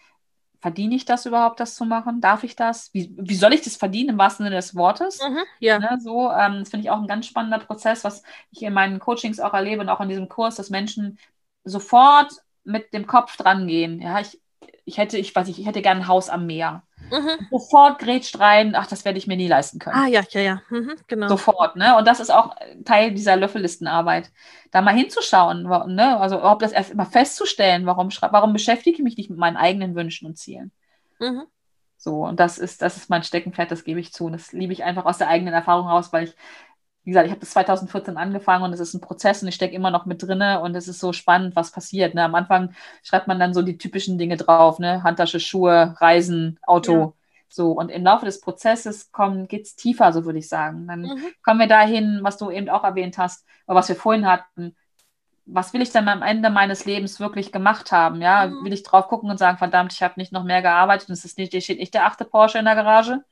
verdiene ich das überhaupt, das zu machen? Darf ich das? Wie, wie soll ich das verdienen im wahrsten Sinne des Wortes? Mhm, ja. Ne, so, ähm, das finde ich auch ein ganz spannender Prozess, was ich in meinen Coachings auch erlebe und auch in diesem Kurs, dass Menschen sofort mit dem Kopf dran gehen. Ja, ich, ich hätte, ich weiß nicht, ich hätte gerne ein Haus am Meer. Mhm. Sofort grätscht rein, ach, das werde ich mir nie leisten können. Ah, ja, ja, ja, mhm, genau. Sofort, ne? Und das ist auch Teil dieser Löffellistenarbeit. Da mal hinzuschauen, ne? Also überhaupt das erst immer festzustellen, warum, warum beschäftige ich mich nicht mit meinen eigenen Wünschen und Zielen. Mhm. So, und das ist, das ist mein Steckenpferd, das gebe ich zu. Und das liebe ich einfach aus der eigenen Erfahrung raus, weil ich wie gesagt, ich habe das 2014 angefangen und es ist ein Prozess und ich stecke immer noch mit drinne und es ist so spannend, was passiert. Ne? Am Anfang schreibt man dann so die typischen Dinge drauf, ne? Handtasche, Schuhe, Reisen, Auto. Ja. So, und im Laufe des Prozesses geht es tiefer, so würde ich sagen. Dann mhm. kommen wir dahin, was du eben auch erwähnt hast, oder was wir vorhin hatten. Was will ich dann am Ende meines Lebens wirklich gemacht haben? Ja, mhm. will ich drauf gucken und sagen, verdammt, ich habe nicht noch mehr gearbeitet und es ist nicht, steht nicht der achte Porsche in der Garage?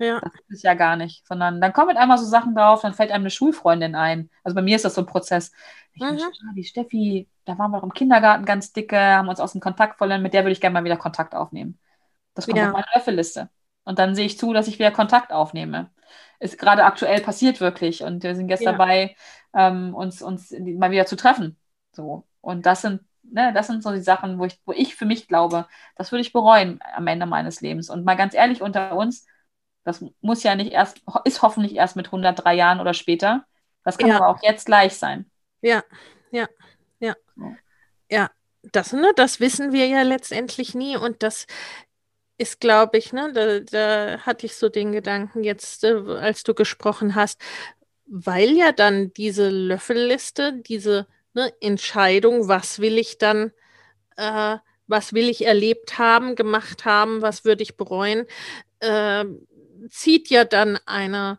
Ja. Das ist ja gar nicht, sondern dann kommen mit einmal so Sachen drauf, dann fällt einem eine Schulfreundin ein. Also bei mir ist das so ein Prozess. Ich mhm. Ah, die Steffi, da waren wir auch im Kindergarten ganz dicke, haben uns aus dem Kontakt verloren, mit der würde ich gerne mal wieder Kontakt aufnehmen. Das kommt ja. auf meine Löffelliste. Und dann sehe ich zu, dass ich wieder Kontakt aufnehme. Ist gerade aktuell passiert wirklich. Und wir sind jetzt ja. dabei, ähm, uns, uns mal wieder zu treffen. So. Und das sind, ne, das sind so die Sachen, wo ich, wo ich für mich glaube, das würde ich bereuen am Ende meines Lebens. Und mal ganz ehrlich unter uns, das muss ja nicht erst, ist hoffentlich erst mit 103 Jahren oder später. Das kann ja. aber auch jetzt gleich sein. Ja, ja, ja. So. Ja, das, ne, das wissen wir ja letztendlich nie und das ist, glaube ich, ne, da, da hatte ich so den Gedanken jetzt, äh, als du gesprochen hast, weil ja dann diese Löffelliste, diese ne, Entscheidung, was will ich dann, äh, was will ich erlebt haben, gemacht haben, was würde ich bereuen, äh, zieht ja dann eine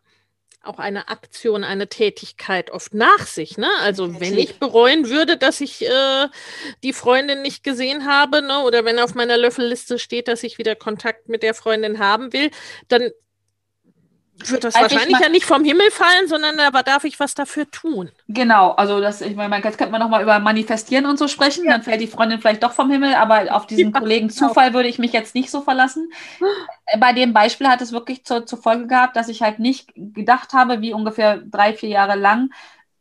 auch eine Aktion, eine Tätigkeit oft nach sich. Ne? Also wenn ich bereuen würde, dass ich äh, die Freundin nicht gesehen habe, ne? oder wenn auf meiner Löffelliste steht, dass ich wieder Kontakt mit der Freundin haben will, dann wird das also wahrscheinlich ja nicht vom Himmel fallen, sondern aber darf ich was dafür tun. Genau, also das, ich meine, jetzt könnte man nochmal über Manifestieren und so sprechen, ja. dann fällt die Freundin vielleicht doch vom Himmel, aber auf diesen ja, Kollegen genau. Zufall würde ich mich jetzt nicht so verlassen. Bei dem Beispiel hat es wirklich zur, zur Folge gehabt, dass ich halt nicht gedacht habe, wie ungefähr drei, vier Jahre lang,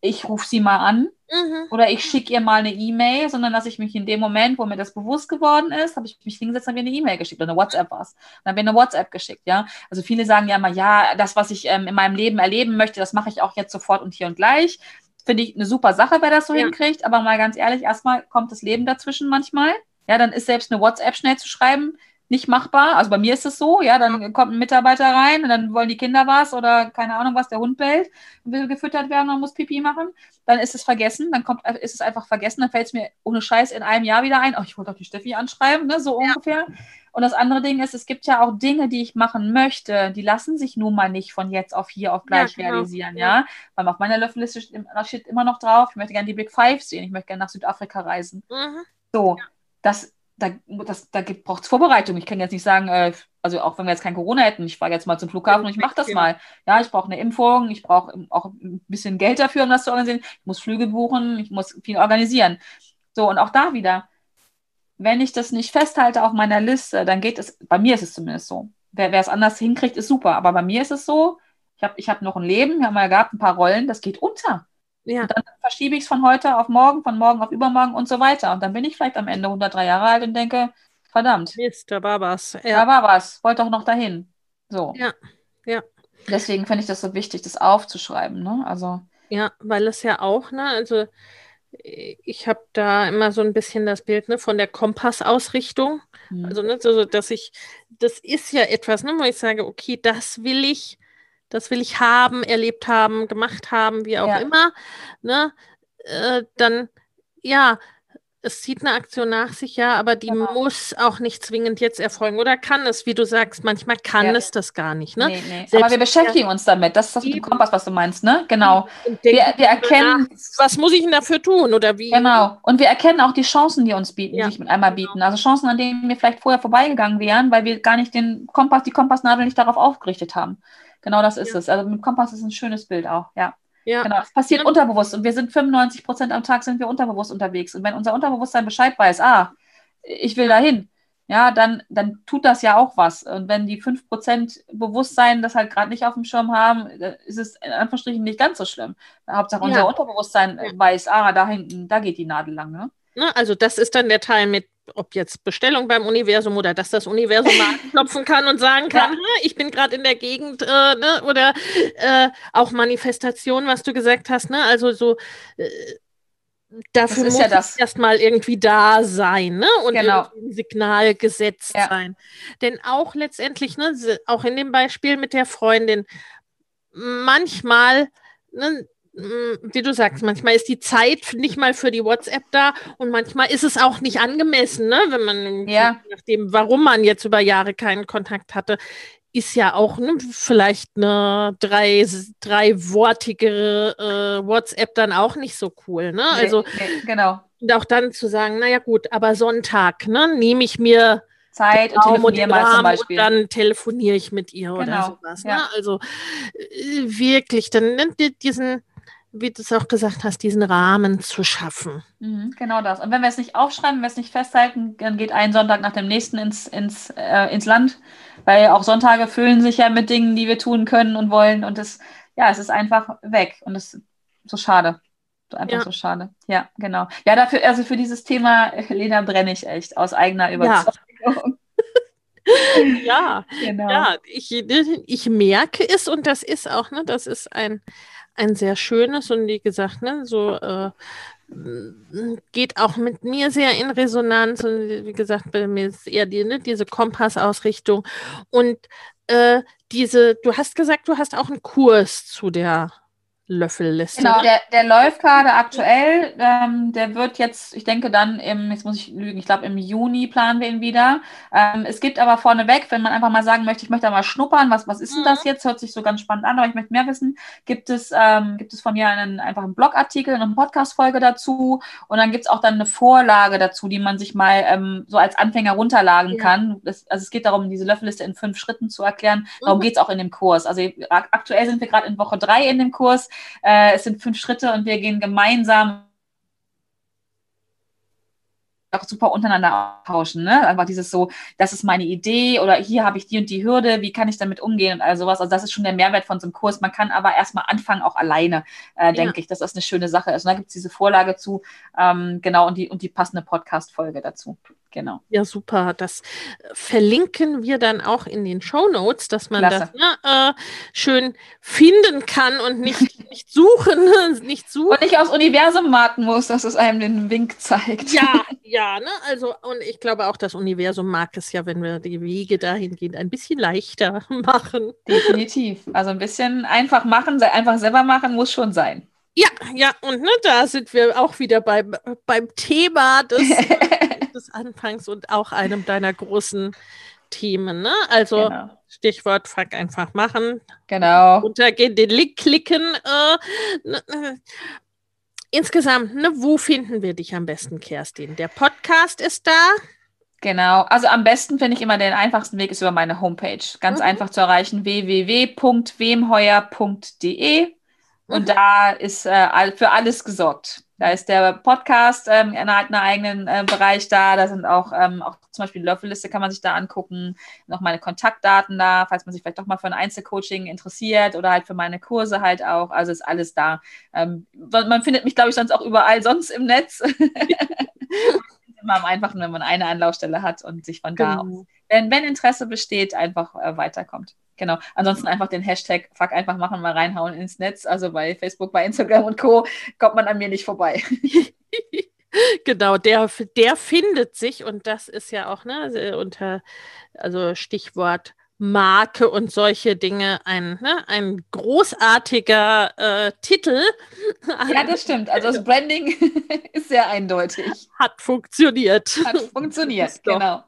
ich rufe sie mal an mhm. oder ich schicke ihr mal eine E-Mail, sondern dass ich mich in dem Moment, wo mir das bewusst geworden ist, habe ich mich hingesetzt und mir eine E-Mail geschickt oder eine WhatsApp was. Dann habe ich eine WhatsApp geschickt, ja. Also viele sagen ja immer, ja, das, was ich ähm, in meinem Leben erleben möchte, das mache ich auch jetzt sofort und hier und gleich. Finde ich eine super Sache, wer das so ja. hinkriegt, aber mal ganz ehrlich, erstmal kommt das Leben dazwischen manchmal. Ja, dann ist selbst eine WhatsApp schnell zu schreiben, nicht machbar. Also bei mir ist es so, ja, dann kommt ein Mitarbeiter rein und dann wollen die Kinder was oder keine Ahnung was, der Hund bellt und will gefüttert werden und muss Pipi machen. Dann ist es vergessen, dann kommt, ist es einfach vergessen, dann fällt es mir ohne Scheiß in einem Jahr wieder ein, oh, ich wollte doch die Steffi anschreiben, ne, so ja. ungefähr. Und das andere Ding ist, es gibt ja auch Dinge, die ich machen möchte, die lassen sich nun mal nicht von jetzt auf hier auf gleich ja, genau. realisieren, ja. Weil auf meiner Löffelliste steht immer noch drauf, ich möchte gerne die Big Five sehen, ich möchte gerne nach Südafrika reisen. Mhm. So, ja. das da, das, da braucht es Vorbereitung. Ich kann jetzt nicht sagen, äh, also auch wenn wir jetzt kein Corona hätten, ich fahre jetzt mal zum Flughafen und ich mache das mal. Ja, ich brauche eine Impfung, ich brauche auch ein bisschen Geld dafür, um das zu organisieren. Ich muss Flüge buchen, ich muss viel organisieren. So, und auch da wieder, wenn ich das nicht festhalte auf meiner Liste, dann geht es, bei mir ist es zumindest so. Wer, wer es anders hinkriegt, ist super. Aber bei mir ist es so, ich habe ich hab noch ein Leben, wir haben ja gehabt, ein paar Rollen, das geht unter. Ja. Und dann verschiebe ich es von heute auf morgen, von morgen auf übermorgen und so weiter. Und dann bin ich vielleicht am Ende 103 Jahre alt und denke, verdammt. Mist, da war was. Ja. Da war was, wollte doch noch dahin. So. Ja, ja. Deswegen finde ich das so wichtig, das aufzuschreiben. Ne? Also. Ja, weil es ja auch, ne, also ich habe da immer so ein bisschen das Bild ne, von der Kompassausrichtung. Mhm. Also, ne, so, dass ich, das ist ja etwas, ne, wo ich sage, okay, das will ich das will ich haben, erlebt haben, gemacht haben, wie auch ja. immer, ne, äh, dann ja, es zieht eine Aktion nach sich, ja, aber die genau. muss auch nicht zwingend jetzt erfolgen. Oder kann es, wie du sagst, manchmal kann ja. es das gar nicht. Ne? Nee, nee. aber wir beschäftigen uns damit. Das ist das mit dem Kompass, was du meinst, ne? Genau. Wir, wir, erkennen. Nach, was muss ich denn dafür tun? Oder wie? Genau. Und wir erkennen auch die Chancen, die uns bieten, ja. sich mit einmal bieten. Genau. Also Chancen, an denen wir vielleicht vorher vorbeigegangen wären, weil wir gar nicht den Kompass, die Kompassnadel nicht darauf aufgerichtet haben. Genau das ist ja. es. Also mit Kompass ist ein schönes Bild auch, ja. Ja. Genau, es passiert unterbewusst und wir sind 95 Prozent am Tag sind wir unterbewusst unterwegs. Und wenn unser Unterbewusstsein Bescheid weiß, ah, ich will dahin, ja, dann, dann tut das ja auch was. Und wenn die 5% Bewusstsein das halt gerade nicht auf dem Schirm haben, ist es in Anführungsstrichen nicht ganz so schlimm. Hauptsache unser ja. Unterbewusstsein ja. weiß, ah, da hinten, da geht die Nadel lang. Ne? Ne, also das ist dann der Teil mit, ob jetzt Bestellung beim Universum oder dass das Universum mal anklopfen kann und sagen kann, ja. ich bin gerade in der Gegend äh, ne? oder äh, auch Manifestation, was du gesagt hast, ne? also so äh, dafür muss ja erstmal irgendwie da sein ne? und genau. ein Signal gesetzt ja. sein. Denn auch letztendlich, ne, auch in dem Beispiel mit der Freundin, manchmal ne, wie du sagst, manchmal ist die Zeit nicht mal für die WhatsApp da und manchmal ist es auch nicht angemessen, ne? wenn man, ja. nachdem, warum man jetzt über Jahre keinen Kontakt hatte, ist ja auch ne, vielleicht eine drei, dreiwortige äh, WhatsApp dann auch nicht so cool. Ne? Also nee, genau. Und auch dann zu sagen, naja gut, aber Sonntag, ne, nehme ich mir Zeit und telefoniere mal zum Beispiel. Und dann telefoniere ich mit ihr genau. oder sowas. Ne? Ja. Also äh, wirklich, dann nimmt ihr diesen wie du es auch gesagt hast, diesen Rahmen zu schaffen. Mhm, genau das. Und wenn wir es nicht aufschreiben, wenn wir es nicht festhalten, dann geht ein Sonntag nach dem nächsten ins, ins, äh, ins Land, weil auch Sonntage füllen sich ja mit Dingen, die wir tun können und wollen. Und es, ja, es ist einfach weg. Und es ist so schade. Einfach ja. so schade. Ja, genau. Ja, dafür, also für dieses Thema, Lena, brenne ich echt aus eigener Überzeugung. Ja. ja, genau. ja ich, ich merke es und das ist auch, ne, das ist ein, ein sehr schönes und wie gesagt, ne, so äh, geht auch mit mir sehr in Resonanz und wie gesagt, bei mir ist eher die, ne, diese Kompassausrichtung und äh, diese, du hast gesagt, du hast auch einen Kurs zu der Löffelliste. Genau, der, der läuft gerade aktuell. Ähm, der wird jetzt, ich denke dann im, jetzt muss ich lügen, ich glaube im Juni planen wir ihn wieder. Ähm, es gibt aber vorneweg, wenn man einfach mal sagen möchte, ich möchte da mal schnuppern, was, was ist denn das mhm. jetzt? Hört sich so ganz spannend an, aber ich möchte mehr wissen. Gibt es, ähm, gibt es von mir einen einfachen Blogartikel, eine Podcast-Folge dazu und dann gibt es auch dann eine Vorlage dazu, die man sich mal ähm, so als Anfänger runterladen ja. kann. Das, also es geht darum, diese Löffelliste in fünf Schritten zu erklären. Darum mhm. geht es auch in dem Kurs. Also aktuell sind wir gerade in Woche drei in dem Kurs. Äh, es sind fünf Schritte und wir gehen gemeinsam auch super untereinander austauschen. Ne? Einfach dieses so, das ist meine Idee oder hier habe ich die und die Hürde, wie kann ich damit umgehen und all sowas. Also das ist schon der Mehrwert von so einem Kurs. Man kann aber erstmal anfangen, auch alleine, äh, denke ja. ich, dass das eine schöne Sache ist. Und da gibt es diese Vorlage zu, ähm, genau, und die, und die passende Podcast-Folge dazu. Genau. Ja, super. Das verlinken wir dann auch in den Show Notes, dass man Klasse. das ne, äh, schön finden kann und nicht, nicht suchen, nicht suchen. Und nicht aufs Universum warten muss, dass es einem den Wink zeigt. Ja, ja, ne? Also, und ich glaube auch, das Universum mag es ja, wenn wir die Wege dahingehend ein bisschen leichter machen. Definitiv. Also ein bisschen einfach machen, einfach selber machen muss schon sein. Ja, ja, und ne, da sind wir auch wieder beim, beim Thema des, des Anfangs und auch einem deiner großen Themen. Ne? Also genau. Stichwort Fuck einfach machen. Genau. Untergehen, den Link klicken. Äh, ne, ne. Insgesamt, ne, wo finden wir dich am besten, Kerstin? Der Podcast ist da. Genau, also am besten finde ich immer den einfachsten Weg ist über meine Homepage. Ganz mhm. einfach zu erreichen, www.wemheuer.de. Und mhm. da ist äh, für alles gesorgt. Da ist der Podcast, ähm, hat einen eigenen äh, Bereich da. Da sind auch, ähm, auch zum Beispiel die Löffelliste kann man sich da angucken. Noch meine Kontaktdaten da, falls man sich vielleicht doch mal für ein Einzelcoaching interessiert oder halt für meine Kurse halt auch. Also ist alles da. Ähm, man findet mich, glaube ich, sonst auch überall sonst im Netz. immer am einfachsten, wenn man eine Anlaufstelle hat und sich von genau. da aus, wenn, wenn Interesse besteht, einfach äh, weiterkommt. Genau. Ansonsten einfach den Hashtag Fuck einfach machen, mal reinhauen ins Netz. Also bei Facebook, bei Instagram und Co. kommt man an mir nicht vorbei. genau, der, der findet sich und das ist ja auch ne, unter, also Stichwort Marke und solche Dinge ein, ne, ein großartiger äh, Titel. Ja, das stimmt. Also das Branding ist sehr eindeutig. Hat funktioniert. Hat funktioniert, genau.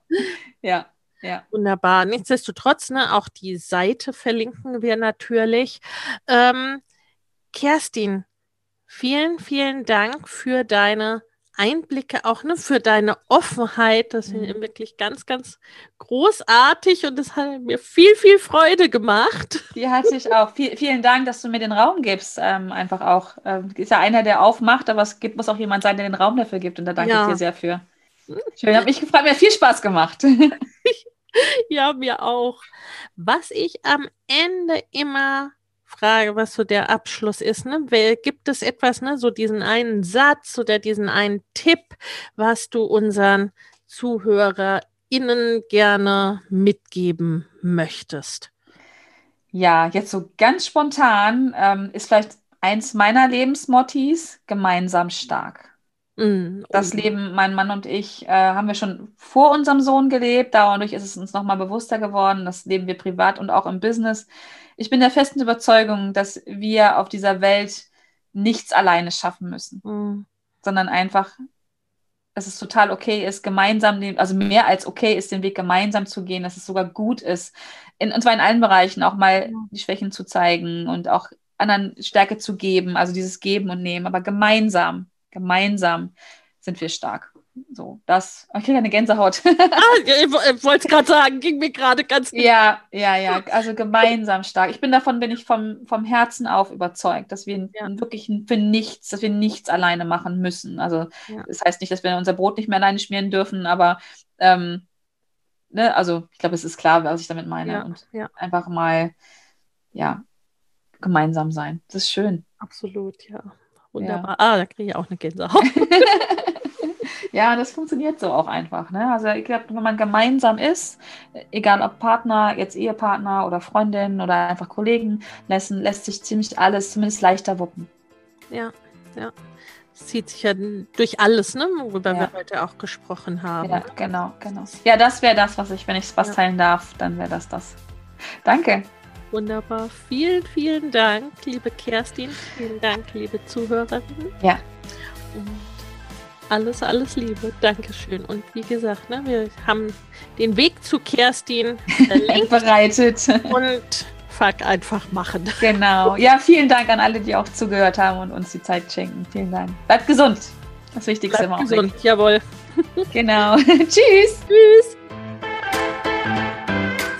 Ja. Ja. Wunderbar. Nichtsdestotrotz, ne, auch die Seite verlinken wir natürlich. Ähm, Kerstin, vielen, vielen Dank für deine Einblicke, auch ne, für deine Offenheit. Das ist mhm. wirklich ganz, ganz großartig und das hat mir viel, viel Freude gemacht. Die hatte ich auch. Viel, vielen Dank, dass du mir den Raum gibst. Ähm, einfach auch. Ähm, ist ja einer, der aufmacht, aber es gibt, muss auch jemand sein, der den Raum dafür gibt. Und da danke ja. ich dir sehr für. Schön, hat mich gefreut, mir hat viel Spaß gemacht. ja, mir auch. Was ich am Ende immer frage, was so der Abschluss ist, ne? Gibt es etwas, ne, so diesen einen Satz oder diesen einen Tipp, was du unseren ZuhörerInnen gerne mitgeben möchtest? Ja, jetzt so ganz spontan ähm, ist vielleicht eins meiner Lebensmottis gemeinsam stark. Mm, das Leben, mein Mann und ich, äh, haben wir schon vor unserem Sohn gelebt. Dadurch ist es uns nochmal bewusster geworden. Das leben wir privat und auch im Business. Ich bin der festen Überzeugung, dass wir auf dieser Welt nichts alleine schaffen müssen, mm. sondern einfach, dass es total okay ist, gemeinsam, den, also mehr als okay ist, den Weg gemeinsam zu gehen, dass es sogar gut ist, in, und zwar in allen Bereichen auch mal die Schwächen zu zeigen und auch anderen Stärke zu geben, also dieses Geben und Nehmen, aber gemeinsam Gemeinsam sind wir stark. So, das. Ich kriege eine Gänsehaut. ah, ich wollte es gerade sagen, ging mir gerade ganz gut. Ja, ja, ja. Also gemeinsam stark. Ich bin davon, bin ich vom, vom Herzen auf überzeugt, dass wir ja. wirklich für nichts, dass wir nichts alleine machen müssen. Also, ja. das heißt nicht, dass wir unser Brot nicht mehr alleine schmieren dürfen, aber ähm, ne, also ich glaube, es ist klar, was ich damit meine. Ja, und einfach mal, ja, gemeinsam sein. Das ist schön. Absolut, ja. Wunderbar. Ja. Ah, da kriege ich auch eine Gänsehaut. ja, das funktioniert so auch einfach. Ne? Also ich glaube, wenn man gemeinsam ist, egal ob Partner, jetzt Ehepartner oder Freundin oder einfach Kollegen, lässt, lässt sich ziemlich alles zumindest leichter wuppen. Ja, ja. Es zieht sich ja durch alles, ne, worüber ja. wir heute auch gesprochen haben. Ja, genau, genau. Ja, das wäre das, was ich, wenn ich was ja. teilen darf, dann wäre das das. Danke. Wunderbar. Vielen, vielen Dank, liebe Kerstin. Vielen Dank, liebe Zuhörerinnen. Ja. Und alles, alles Liebe. Dankeschön. Und wie gesagt, ne, wir haben den Weg zu Kerstin bereitet. Und fuck einfach machen. Genau. Ja, vielen Dank an alle, die auch zugehört haben und uns die Zeit schenken. Vielen Dank. Bleibt gesund. Das Wichtigste Bleibt immer gesund, jawohl. Genau. Tschüss. Tschüss.